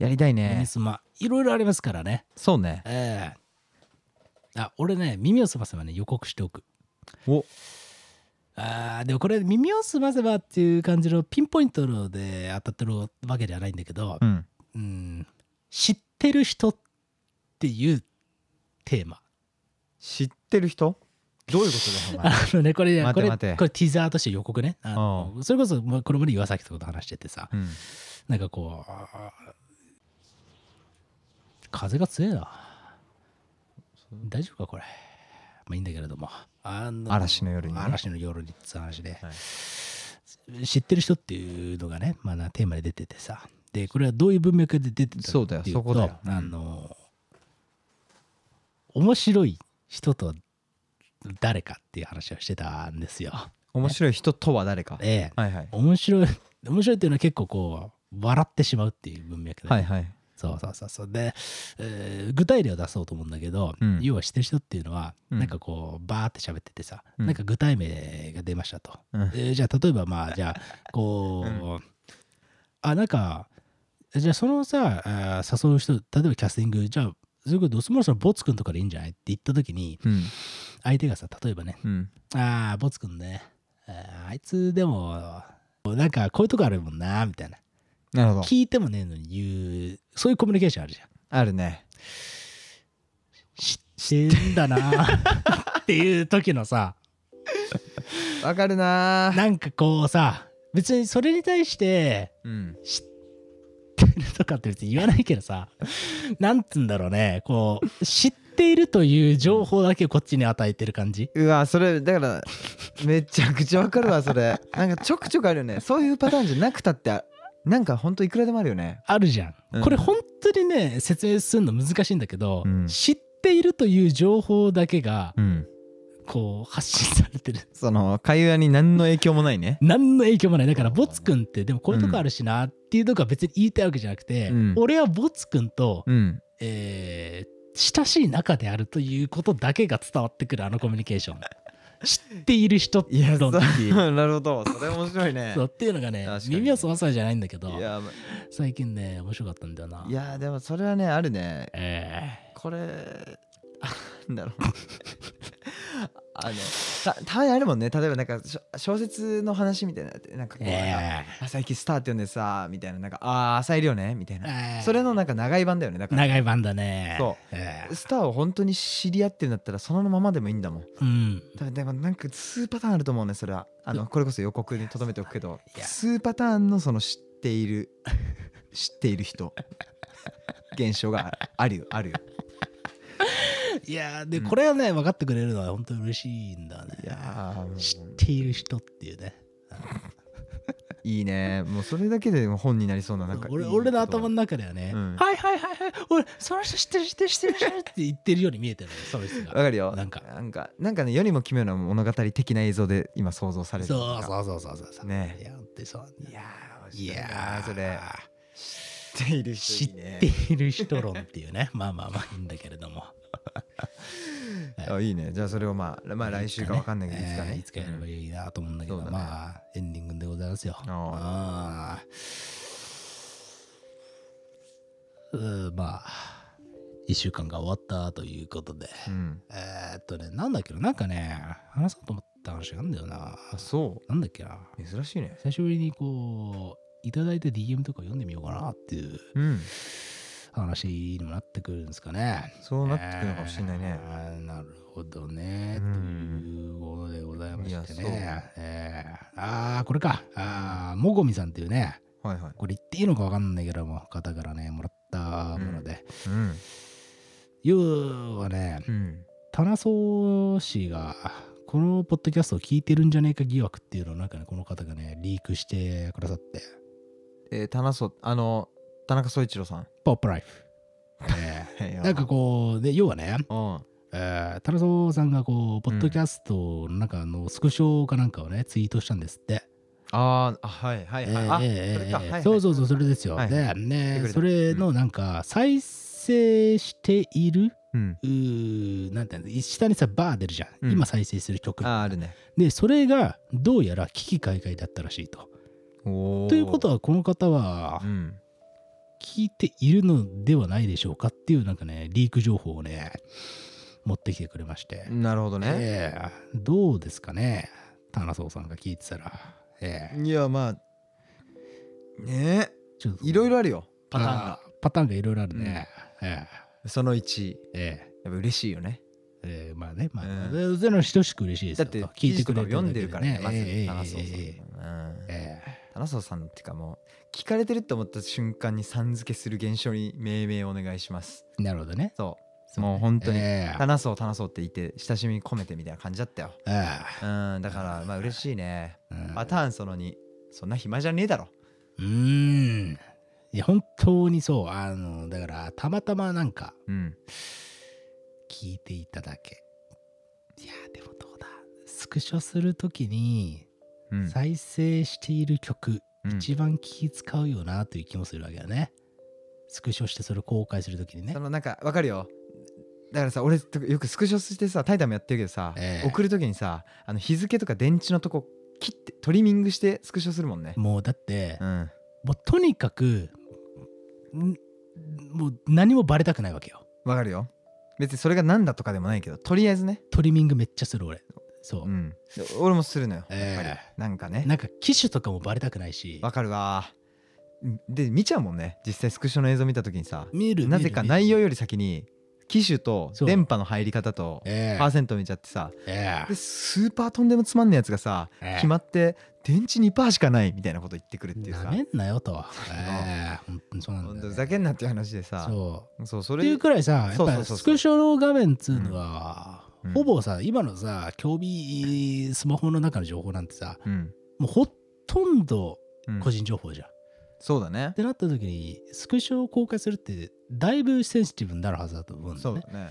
[SPEAKER 2] う。
[SPEAKER 3] やりたいね。
[SPEAKER 2] 耳すまいろいろありますからね。
[SPEAKER 3] そうね。
[SPEAKER 2] ええ。あ俺ね耳をすませばね予告しておく。
[SPEAKER 3] お。
[SPEAKER 2] あーでもこれ耳をすませばっていう感じのピンポイントので当たってるわけではないんだけど
[SPEAKER 3] う、ん。
[SPEAKER 2] うん、知ってる人っていうテーマ。
[SPEAKER 3] 知ってる人？どういうことだよお前？<laughs>
[SPEAKER 2] あのねこれねこれこれティザーとして予告ね。あのそれこそこれまで岩崎とこと話しててさ。
[SPEAKER 3] うん
[SPEAKER 2] なんかこう風が強いな。大丈夫かこれ。まあいいんだけれども。あの
[SPEAKER 3] 嵐の夜にね。
[SPEAKER 2] 嵐の夜にって話で、
[SPEAKER 3] はい。
[SPEAKER 2] 知ってる人っていうのがね、まあな、テーマで出ててさ。でこれはどういう文脈で出てた
[SPEAKER 3] そうだよそこだよ。
[SPEAKER 2] あの面白い人と誰かっていう話をしてたんですよ。
[SPEAKER 3] 面白い人とは誰か。
[SPEAKER 2] ええ。
[SPEAKER 3] はいはい。
[SPEAKER 2] 面白い面白いっていうのは結構こう笑ってしまうっていう文脈で、
[SPEAKER 3] はいはい。
[SPEAKER 2] そうそうそうそう。で、えー具体例を出そうと思うんだけど、
[SPEAKER 3] うん。
[SPEAKER 2] 要は知ってる人っていうのは、
[SPEAKER 3] うん。
[SPEAKER 2] なんかこうバーって喋っててさ、
[SPEAKER 3] うん。
[SPEAKER 2] なんか具体名が出ましたと、
[SPEAKER 3] うん。
[SPEAKER 2] えーじゃあ例えばまあじゃあこう、あなんかじゃあそのさあー誘う人例えばキャスティングじゃあそういうことそもそもボツくんとかでいいんじゃないって言った時に
[SPEAKER 3] うん。
[SPEAKER 2] 相手がさ例えばね
[SPEAKER 3] うん。
[SPEAKER 2] ああボツくんねあいつでもなんかこういうとこあるもんなみたいな
[SPEAKER 3] なるほど。
[SPEAKER 2] 聞いてもねえのに言うそういうコミュニケーションあるじゃん。
[SPEAKER 3] あるね。
[SPEAKER 2] 知ってんだな。っていう時のさ。
[SPEAKER 3] わかるな。ー
[SPEAKER 2] なんかこうさ別にそれに対して
[SPEAKER 3] うん
[SPEAKER 2] 知ってるとかって別に言わないけどさなんつうんだろうね。こう知っているという情報だけこっちに与えてる感じ。
[SPEAKER 3] うわそれだからめちゃくちゃわかるわそれ。なんかちょくちょくあるよね。そういうパターンじゃなくたってあなんかほんといくらでもあるよね。
[SPEAKER 2] あるじゃん、
[SPEAKER 3] うん。
[SPEAKER 2] これ本当にね説明するの難しいんだけど、
[SPEAKER 3] うん。
[SPEAKER 2] 知っているという情報だけが
[SPEAKER 3] うん。
[SPEAKER 2] こう発信されてる。
[SPEAKER 3] その会話に何の影響もないね。
[SPEAKER 2] 何の影響もない。だからボツくんってでもこういうとこあるしなっていうとこは別に言いたいわけじゃなくて、
[SPEAKER 3] うん。
[SPEAKER 2] 俺はボツくんと、
[SPEAKER 3] うん。
[SPEAKER 2] えー親しい仲であるということだけが伝わってくるあのコミュニケーション知っている人
[SPEAKER 3] いや
[SPEAKER 2] 論っていう
[SPEAKER 3] なるほど。それ面白いね。<laughs>
[SPEAKER 2] そうっていうのがね耳を澄まさないじゃないんだけど最近ね面白かったんだよな。い
[SPEAKER 3] やでもそれはねあるね。
[SPEAKER 2] え。
[SPEAKER 3] これあなんだろうあのたたまにあるもんね。例えばなんか小説の話みたいななんかこ
[SPEAKER 2] ー
[SPEAKER 3] う、
[SPEAKER 2] え
[SPEAKER 3] あ最近スターって読んでさみたいななんかああ朝いるよねみたい
[SPEAKER 2] ー
[SPEAKER 3] な。
[SPEAKER 2] えー
[SPEAKER 3] それのなんか長い版だよね。だから
[SPEAKER 2] 長い版だね。
[SPEAKER 3] そう。
[SPEAKER 2] えー
[SPEAKER 3] スターを本当に知り合ってるんだったらそのままでもいいんだもん。
[SPEAKER 2] うん。
[SPEAKER 3] だでもなんか数パターンあると思うねそれは。あのこれこそ予告に留めておくけど。数パターンのその知っている知っている人。<laughs> 現象があるよあるよ
[SPEAKER 2] いやーで
[SPEAKER 3] うん。
[SPEAKER 2] これはね分かってくれるのは本当に嬉しいんだね。
[SPEAKER 3] いや
[SPEAKER 2] 知っている人っていうね。
[SPEAKER 3] いいね。もうそれだけで本になりそうななんかいい
[SPEAKER 2] 俺俺の頭の
[SPEAKER 3] 言
[SPEAKER 2] 中ではね、
[SPEAKER 3] うん。
[SPEAKER 2] はいはいはいはい俺その人知ってる知ってる知ってる知ってるって言ってるように見えてるのよその人
[SPEAKER 3] 葉わ
[SPEAKER 2] が
[SPEAKER 3] かるよ。
[SPEAKER 2] なんか。
[SPEAKER 3] なんかなんかね世にも奇妙な物語的な映像で今想像されて
[SPEAKER 2] そう
[SPEAKER 3] る
[SPEAKER 2] そうそうそうそうそう。
[SPEAKER 3] ね。
[SPEAKER 2] いや本当にそう
[SPEAKER 3] いやー
[SPEAKER 2] いやー
[SPEAKER 3] それ。知っている
[SPEAKER 2] 知っ
[SPEAKER 3] 人いいね。
[SPEAKER 2] ている人論っていうね。まあまあまあいいんだけれども
[SPEAKER 3] あいいね。じゃあそれをまあまあ来週かわかんないけどいつかね。
[SPEAKER 2] えーいつかやればいいなと思うんだけど、まあエンディングでございますよ。
[SPEAKER 3] あ
[SPEAKER 2] ーうんまあ1週間が終わったということで。
[SPEAKER 3] うん。
[SPEAKER 2] えーっとねなんだっけな。なんかね話そうと思った話があるんだよな。
[SPEAKER 3] あそ
[SPEAKER 2] なんだっけな。
[SPEAKER 3] う珍しいね。
[SPEAKER 2] 久しぶりにこういただいた DM とか読んでみようかなっていう。
[SPEAKER 3] うん
[SPEAKER 2] 話にもなってくるんですかね。
[SPEAKER 3] そうなってくるのかもしれないね
[SPEAKER 2] えーなるほどね。と
[SPEAKER 3] うん
[SPEAKER 2] いうことでございましてね。えーああ、これか。ああ、もごみさんっていうね、
[SPEAKER 3] はいはい
[SPEAKER 2] これ言っていいのかわかんないけども、方からね、もらったもので。
[SPEAKER 3] うん
[SPEAKER 2] 要はね、
[SPEAKER 3] うん
[SPEAKER 2] 棚荘氏が、このポッドキャストを聞いてるんじゃねえか疑惑っていうのをなんかね、この方がね、リークしてくださって、
[SPEAKER 3] えー、田中あの田中総一郎さん。
[SPEAKER 2] ポップライフ。<laughs> えーなんかこう、で、要はね、
[SPEAKER 3] うん。
[SPEAKER 2] えー、タラソさんがこう、ポッドキャストの中のスクショかなんかをね、ツイートしたんですって。
[SPEAKER 3] あーあはいはいはい、あ、
[SPEAKER 2] えー
[SPEAKER 3] それか、はいはい、
[SPEAKER 2] そうそうそう、それですよ。
[SPEAKER 3] はい。
[SPEAKER 2] で、ねそれのなんか、再生している、
[SPEAKER 3] うん。
[SPEAKER 2] うーなんていうの、下にさ、バー出るじゃん。
[SPEAKER 3] うん。
[SPEAKER 2] 今再生する曲。
[SPEAKER 3] ああるね。
[SPEAKER 2] で、それがどうやら危機開会だったらしいと。
[SPEAKER 3] お
[SPEAKER 2] ということは、この方は
[SPEAKER 3] う、ん
[SPEAKER 2] 聞いているのではないでしょうかっていう、なんかね、リーク情報をね、持ってきてくれまして。
[SPEAKER 3] なるほどね、
[SPEAKER 2] ええ。どうですかね棚荘さんが聞いてたら。ええ。
[SPEAKER 3] いやまあね。
[SPEAKER 2] ちょっと
[SPEAKER 3] いろいろあるよ。パターンが。
[SPEAKER 2] あパターンがいろいろあるね。え
[SPEAKER 3] その1
[SPEAKER 2] ええ。
[SPEAKER 3] やっぱ嬉しいよね。
[SPEAKER 2] えええまあね、まあ、
[SPEAKER 3] うん。
[SPEAKER 2] そういうのは等しく嬉しいですよ
[SPEAKER 3] だって
[SPEAKER 2] 聞いてくれ
[SPEAKER 3] 記事とか読んでるからねまず
[SPEAKER 2] ええ
[SPEAKER 3] 田中さん、
[SPEAKER 2] ええ
[SPEAKER 3] うん。
[SPEAKER 2] え
[SPEAKER 3] 田中さんっていうかもう聞かれてるって思った瞬間にさん付けする現象に命名お願いします。
[SPEAKER 2] えなるほどね。
[SPEAKER 3] そ
[SPEAKER 2] そう
[SPEAKER 3] もう本当に
[SPEAKER 2] ええ。
[SPEAKER 3] 話そう話そうって言って親しみ込めてみたいな感じだったよ。
[SPEAKER 2] え
[SPEAKER 3] うんだからまあ嬉しいね。パターンその2そんな暇じゃねえだろ。
[SPEAKER 2] うーん。いや本当にそう。あのだからたまたまなんか
[SPEAKER 3] うん。
[SPEAKER 2] 聞いていただけ。いやでもどうだ。スクショするときに
[SPEAKER 3] うん。
[SPEAKER 2] 再生している曲、
[SPEAKER 3] うん。
[SPEAKER 2] 一番気使うよなという気もするわけだね。スクショしてそれを公開するときにね。
[SPEAKER 3] そのなんかわかるよ。だからさ俺とよくスクショしてさタイタンもやってるけどさ、
[SPEAKER 2] ええ。
[SPEAKER 3] 送る時にさあの日付とか電池のとこ切ってトリミングしてスクショするもんね。
[SPEAKER 2] もうだって、
[SPEAKER 3] うん。
[SPEAKER 2] もうとにかくんもう何もバレたくないわけよ。
[SPEAKER 3] わかるよ。別にそれが何だとかでもないけどとりあえずね。
[SPEAKER 2] トリミングめっちゃする俺そう、
[SPEAKER 3] うん。で俺もするのよ
[SPEAKER 2] ええ。
[SPEAKER 3] やっぱり。なんかね。
[SPEAKER 2] なんか機種とかもバレたくないし。
[SPEAKER 3] わかるわ。うん。で見ちゃうもんね。実際スクショの映像見た時にさ。
[SPEAKER 2] 見る
[SPEAKER 3] なぜか内容より先に機種と
[SPEAKER 2] そう。
[SPEAKER 3] 電波の入り方と
[SPEAKER 2] ええ。
[SPEAKER 3] パーセント見ちゃってさ。
[SPEAKER 2] ええ。
[SPEAKER 3] でスーパーとんでもつまんないやつがさ
[SPEAKER 2] ええ。
[SPEAKER 3] 決まって電池2%しかないみたいなこと言ってくるっていうさ。
[SPEAKER 2] なめんなよと。<laughs> ええ。本当にそうなん
[SPEAKER 3] ほん
[SPEAKER 2] だよ、ね。
[SPEAKER 3] とふざけんなっていう話でさ。
[SPEAKER 2] そう。
[SPEAKER 3] そうそれ
[SPEAKER 2] っていうくらいさ、やっぱ
[SPEAKER 3] そうそうそうそう。
[SPEAKER 2] スクショの画面っつうのは、
[SPEAKER 3] うん。
[SPEAKER 2] ほぼさ、今のさ、競技スマホの中の情報なんてさ、
[SPEAKER 3] うん。
[SPEAKER 2] もうほとんど
[SPEAKER 3] うん。
[SPEAKER 2] 個人情報じゃん。っ
[SPEAKER 3] そうだね。
[SPEAKER 2] てなった時に、スクショを公開するって、だいぶセンシティブになるはずだと思うんだよね。
[SPEAKER 3] ね。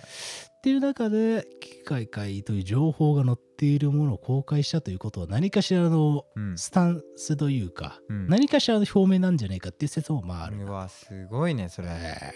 [SPEAKER 2] っていう中で、機械会という情報が載っているものを公開したということは、何かしらの
[SPEAKER 3] うん。
[SPEAKER 2] スタンスというか、
[SPEAKER 3] うん。
[SPEAKER 2] 何かしらの表明なんじゃないかっていう説もまああるな
[SPEAKER 3] うわすごいねそれ。
[SPEAKER 2] え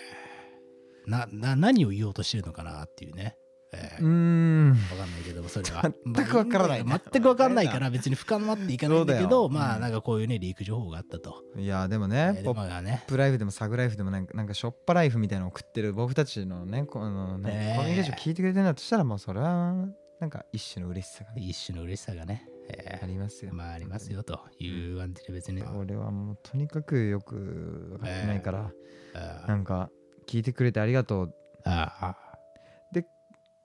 [SPEAKER 2] ー。なな何を言おうとしてるのかなっていうね、えー
[SPEAKER 3] うーん。
[SPEAKER 2] わかんないけどもそれは。
[SPEAKER 3] 全くわからない
[SPEAKER 2] まあ全くわかんないから別に深まっていかないんだけどまあなんかこういうねリーク情報があったと、
[SPEAKER 3] いやでも
[SPEAKER 2] え
[SPEAKER 3] ねポップライフでもサグライフでもなんかなんかショッパライフみたいなのを送ってる僕たちのねこのねコミュニケーション聞いてくれてるんだとしたらもうそれはなんか一種の嬉しさが
[SPEAKER 2] 一種の嬉しさがね、え
[SPEAKER 3] ありますよ。
[SPEAKER 2] ーまあありますよという感じで別に、
[SPEAKER 3] 俺はもうとにかくよく分かってないから、
[SPEAKER 2] あ
[SPEAKER 3] なんか聞いてくれてありがとう。
[SPEAKER 2] あ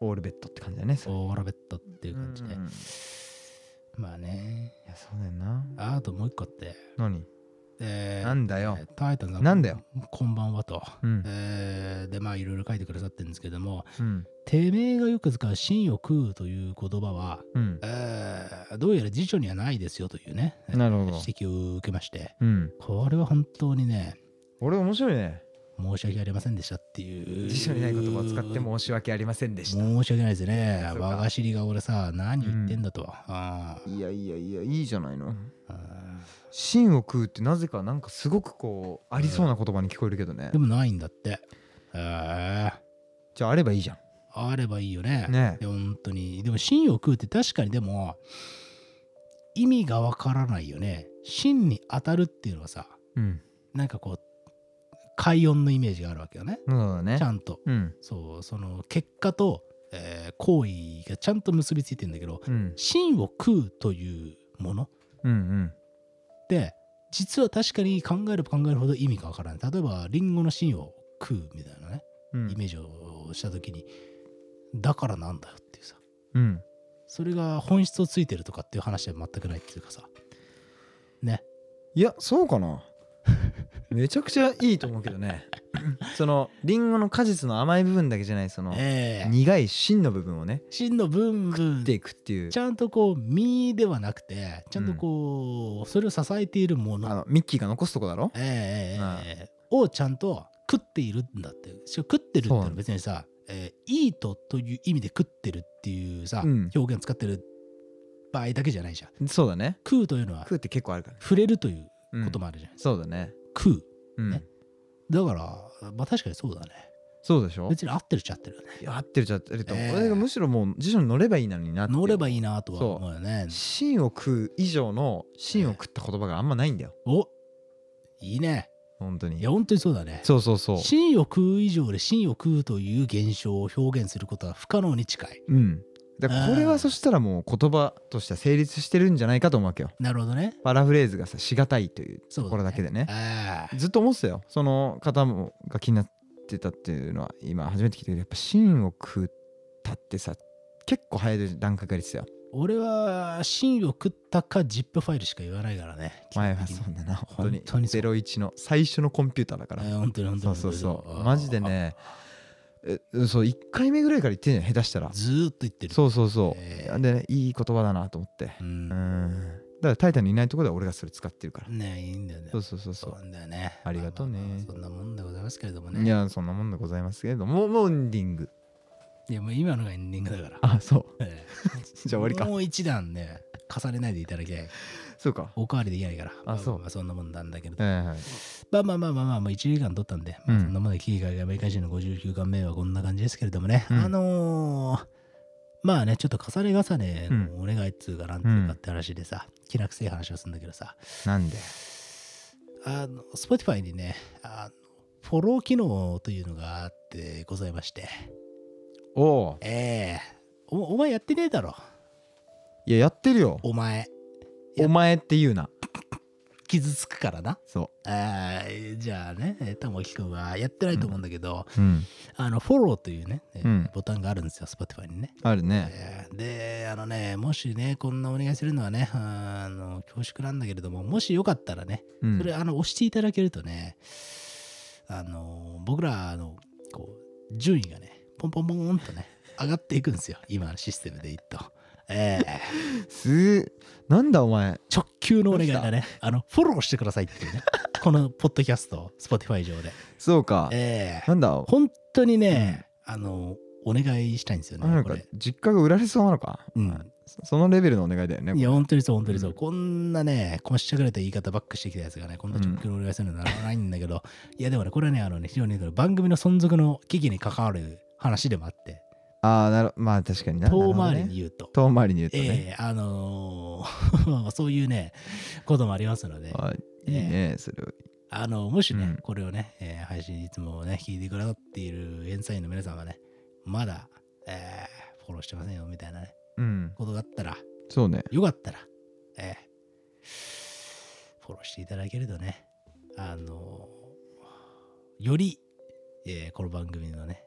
[SPEAKER 3] オールベッドって感じだよね
[SPEAKER 2] オーラベットっていう感じで、
[SPEAKER 3] うんい
[SPEAKER 2] まあね。
[SPEAKER 3] やそうだよな。
[SPEAKER 2] あともう一個って、
[SPEAKER 3] 何？
[SPEAKER 2] えー
[SPEAKER 3] なんだよ。
[SPEAKER 2] タイタンさん
[SPEAKER 3] なんだよ。
[SPEAKER 2] こんばんはと、
[SPEAKER 3] うん。
[SPEAKER 2] えーでまあいろいろ書いてくださってるんですけども
[SPEAKER 3] うん。
[SPEAKER 2] てめえがよく使う真を食うという言葉は、
[SPEAKER 3] うん。
[SPEAKER 2] えーどうやら辞書にはないですよというね
[SPEAKER 3] なるほど。
[SPEAKER 2] 指摘を受けまして。
[SPEAKER 3] うん。
[SPEAKER 2] これは本当にね
[SPEAKER 3] 俺面白いね
[SPEAKER 2] 申し訳ありませんでしたっていう。
[SPEAKER 3] 辞書にない言葉を使って申し訳ありませんでした。
[SPEAKER 2] 申し訳ないですね。我が尻が俺さ何言ってんだと、あ
[SPEAKER 3] いやいやいやいいじゃないの。芯を食うってなぜかなんかすごくこうありそうな言葉に聞こえるけどね。
[SPEAKER 2] ーでもないんだって。え。ー
[SPEAKER 3] じゃああればいいじゃん。
[SPEAKER 2] あればいいよね。
[SPEAKER 3] ね。
[SPEAKER 2] で本当に。でも芯を食うって確かにでも意味がわからないよね。芯に当たるっていうのはさ、
[SPEAKER 3] うん。
[SPEAKER 2] なんかこう、快音のイメージがあるわけよね。
[SPEAKER 3] そうだね
[SPEAKER 2] ちゃんと。
[SPEAKER 3] うん
[SPEAKER 2] そう、その結果と、えー行為がちゃんと結びついてるんだけど、
[SPEAKER 3] うん
[SPEAKER 2] 芯を食うというもの
[SPEAKER 3] うんうん
[SPEAKER 2] って、実は確かに考えれば考えるほど意味がわからない。例えば、リンゴの芯を食うみたいなね、
[SPEAKER 3] うん
[SPEAKER 2] イメージをしたときに、だからなんだよっていうさ。
[SPEAKER 3] うん
[SPEAKER 2] それが本質をついてるとかっていう話は全くないっていうかさ。ね。
[SPEAKER 3] いやそうかなめちゃくちゃいいと思うけどね。<laughs> そのリンゴの果実の甘い部分だけじゃないその
[SPEAKER 2] ええ。
[SPEAKER 3] 苦い芯の部分をね
[SPEAKER 2] 芯の分分。
[SPEAKER 3] 食っていくっていう。
[SPEAKER 2] ちゃんとこう実ではなくてちゃんとこう、それを支えているもの。
[SPEAKER 3] あのミッキーが残すとこだろ？
[SPEAKER 2] ええええええ。をちゃんと食っているんだって。食ってるってのは別にさ、えー、イートという意味で食ってるっていうさ、
[SPEAKER 3] うん。
[SPEAKER 2] 表現使ってる場合だけじゃないじゃん。
[SPEAKER 3] そうだね。
[SPEAKER 2] 食うというのは
[SPEAKER 3] 食うって結構あるから
[SPEAKER 2] 触れるという
[SPEAKER 3] うん
[SPEAKER 2] こともあるじゃん、
[SPEAKER 3] そうだね
[SPEAKER 2] 食う。
[SPEAKER 3] うん。
[SPEAKER 2] ね。だからまあ確かにそうだね。
[SPEAKER 3] そうでしょ？
[SPEAKER 2] 別に合ってるっちゃ合ってるよね。
[SPEAKER 3] 合ってるじゃ合ってると
[SPEAKER 2] ええ。
[SPEAKER 3] 俺がむしろもう辞書に乗ればいいのになって。
[SPEAKER 2] 乗れば
[SPEAKER 3] い
[SPEAKER 2] いいなとは思うよね。
[SPEAKER 3] 芯を食う以上の芯を食った言葉があんまないんだよ。
[SPEAKER 2] おいいね。
[SPEAKER 3] 本当に。
[SPEAKER 2] いや本当にそうだね。
[SPEAKER 3] そうそうそう。
[SPEAKER 2] 芯を食う以上で芯を食うという現象を表現することは不可能に近い。
[SPEAKER 3] うんだからこれはそしたらもう言葉としては成立してるんじゃないかと思うわけよ。
[SPEAKER 2] なるほどね。
[SPEAKER 3] パラフレーズがさしがたいというところだけでね。
[SPEAKER 2] ああ
[SPEAKER 3] ずっと思ってたよ。その方もが気になってたっていうのは今初めて聞いたけどやっぱ芯を食ったってさ結構早い段階から言ってたよ。
[SPEAKER 2] 俺は芯を食ったか ZIP ファイルしか言わないからね。
[SPEAKER 3] 前はそうだな。本当に。
[SPEAKER 2] 本当にそう。
[SPEAKER 3] 01の最初のコンピューターだから。
[SPEAKER 2] えー本当に本当に
[SPEAKER 3] そうそうそう。マジでねえそう1回目ぐらいから言ってんじゃん下手したら。
[SPEAKER 2] ずーっと言ってる。
[SPEAKER 3] そうそうそう、
[SPEAKER 2] えー。
[SPEAKER 3] でねいい言葉だなと思って。
[SPEAKER 2] う
[SPEAKER 3] うん。んだからタイタンにいないところでは俺がそれ使ってるから。
[SPEAKER 2] ねいいんだよね。
[SPEAKER 3] そうそうそうそ
[SPEAKER 2] そうなんだよね。
[SPEAKER 3] ありがとうね。
[SPEAKER 2] まあまあまあそんなもんでございますけれども
[SPEAKER 3] う、
[SPEAKER 2] ね。
[SPEAKER 3] いやそんなもんでございますけれども。もうエンディング。
[SPEAKER 2] いやもう今のがエンディングだから。
[SPEAKER 3] あそう。
[SPEAKER 2] え
[SPEAKER 3] じゃあ終わりか。
[SPEAKER 2] もう一段ね重ねないでいただきたい
[SPEAKER 3] そうか。
[SPEAKER 2] おかわりできないから。まま
[SPEAKER 3] そう。
[SPEAKER 2] まあそんなもんなんだけれど。
[SPEAKER 3] はいはい。
[SPEAKER 2] まあまあまあまあまあ、もう1時間取ったんで、まあ
[SPEAKER 3] うん
[SPEAKER 2] そんなもんで、キーガイアメリカ人の59巻目はこんな感じですけれどもね、
[SPEAKER 3] うん。
[SPEAKER 2] あのーまあね、ちょっと重ね重ねのお願いっつうかなんていうかって話でさ、気なくせえ話をするんだけどさ、
[SPEAKER 3] なんで？
[SPEAKER 2] あの、Spotify にね、あのフォロー機能というのがあってございまして、
[SPEAKER 3] おお
[SPEAKER 2] ええ。おお前やってねえだろ、
[SPEAKER 3] いややってるよ。
[SPEAKER 2] お前。や。
[SPEAKER 3] お前って言うな。
[SPEAKER 2] 傷つくからな。
[SPEAKER 3] そ
[SPEAKER 2] あーじゃあね、えー玉木くんはやってないと思うんだけど、
[SPEAKER 3] ううん。
[SPEAKER 2] あの、フォローというね、えー
[SPEAKER 3] うん。
[SPEAKER 2] ボタンがあるんですよ、Spotify にね。
[SPEAKER 3] あるね。
[SPEAKER 2] えーで、あのね、もしね、こんなお願いするのはね、あの恐縮なんだけれども、もしよかったらね、
[SPEAKER 3] うん。
[SPEAKER 2] それ、あの、押していただけるとね、あの、僕らの、こう、順位がね、ポンポンポンとね、上がっていくんですよ、今のシステムでいくと。えー
[SPEAKER 3] すなんだお前
[SPEAKER 2] 直球のお願いだね、あの、フォローしてくださいっていうね、<laughs> このポッドキャスト、Spotify 上で。
[SPEAKER 3] そうか。
[SPEAKER 2] えー
[SPEAKER 3] なんだ？
[SPEAKER 2] 本当にね、あの、お願いしたいんですよね、
[SPEAKER 3] なんか。実家が売られそうなのか？
[SPEAKER 2] うん。
[SPEAKER 3] そそのレベルのお願いだよね
[SPEAKER 2] いや、本当にそう、本当にそう。
[SPEAKER 3] うん。
[SPEAKER 2] こんなね、こしちゃくれた言い方ばっかしてきたやつがね、こんな直球のお願いするのはならないんだけど、いや、でもね、これはね、あのね、非常にね番組の存続の危機に関わる話でもあって、
[SPEAKER 3] ああなるまあ確かにな。
[SPEAKER 2] 遠回りに言うと。
[SPEAKER 3] 遠回りに言うとね。
[SPEAKER 2] ええあのー <laughs> そういうね、こともありますので、
[SPEAKER 3] あい。いねそれ
[SPEAKER 2] あの、もしね、
[SPEAKER 3] うん。
[SPEAKER 2] これをね、えー配信いつもね、聞いてくださっている演奏員の皆さんはね、まだ、えーフォローしてませんよ、みたいなね、
[SPEAKER 3] うん。
[SPEAKER 2] ことがあったら、
[SPEAKER 3] そうね。
[SPEAKER 2] よかったら、えーフォローしていただけるとね、あのより、えーこの番組のね、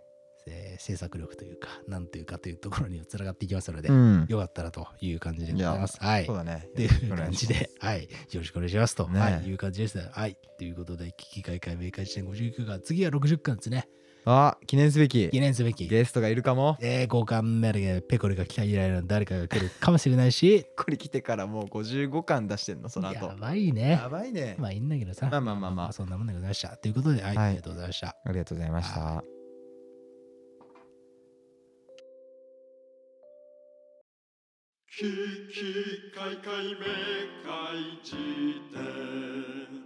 [SPEAKER 2] えー制作力というか、なんというかというところにつながっていきますので、
[SPEAKER 3] うん
[SPEAKER 2] よかったらという感じでございます。はい。
[SPEAKER 3] そうだね
[SPEAKER 2] っていう感じで、はい、よろしくお願いしますと、
[SPEAKER 3] ね
[SPEAKER 2] はい、いう感じです。はい、ということで、危機開会明快時点59巻、次は60巻ですね。
[SPEAKER 3] あ記念すべき
[SPEAKER 2] 記念すべき。
[SPEAKER 3] ゲストがいるかも
[SPEAKER 2] えー、5巻目でペコリが期待以来の誰かが来るかもしれないし、
[SPEAKER 3] これ来てからもう55巻出してんの？その後
[SPEAKER 2] やばいね。
[SPEAKER 3] やばいね
[SPEAKER 2] まあいいんだけどさ。
[SPEAKER 3] まあまあまあまあ
[SPEAKER 2] そんなもんでございました。ということで、はい、
[SPEAKER 3] はい
[SPEAKER 2] ありがとうございました。
[SPEAKER 3] ありがとうございました
[SPEAKER 1] ききかいかいめかいじ典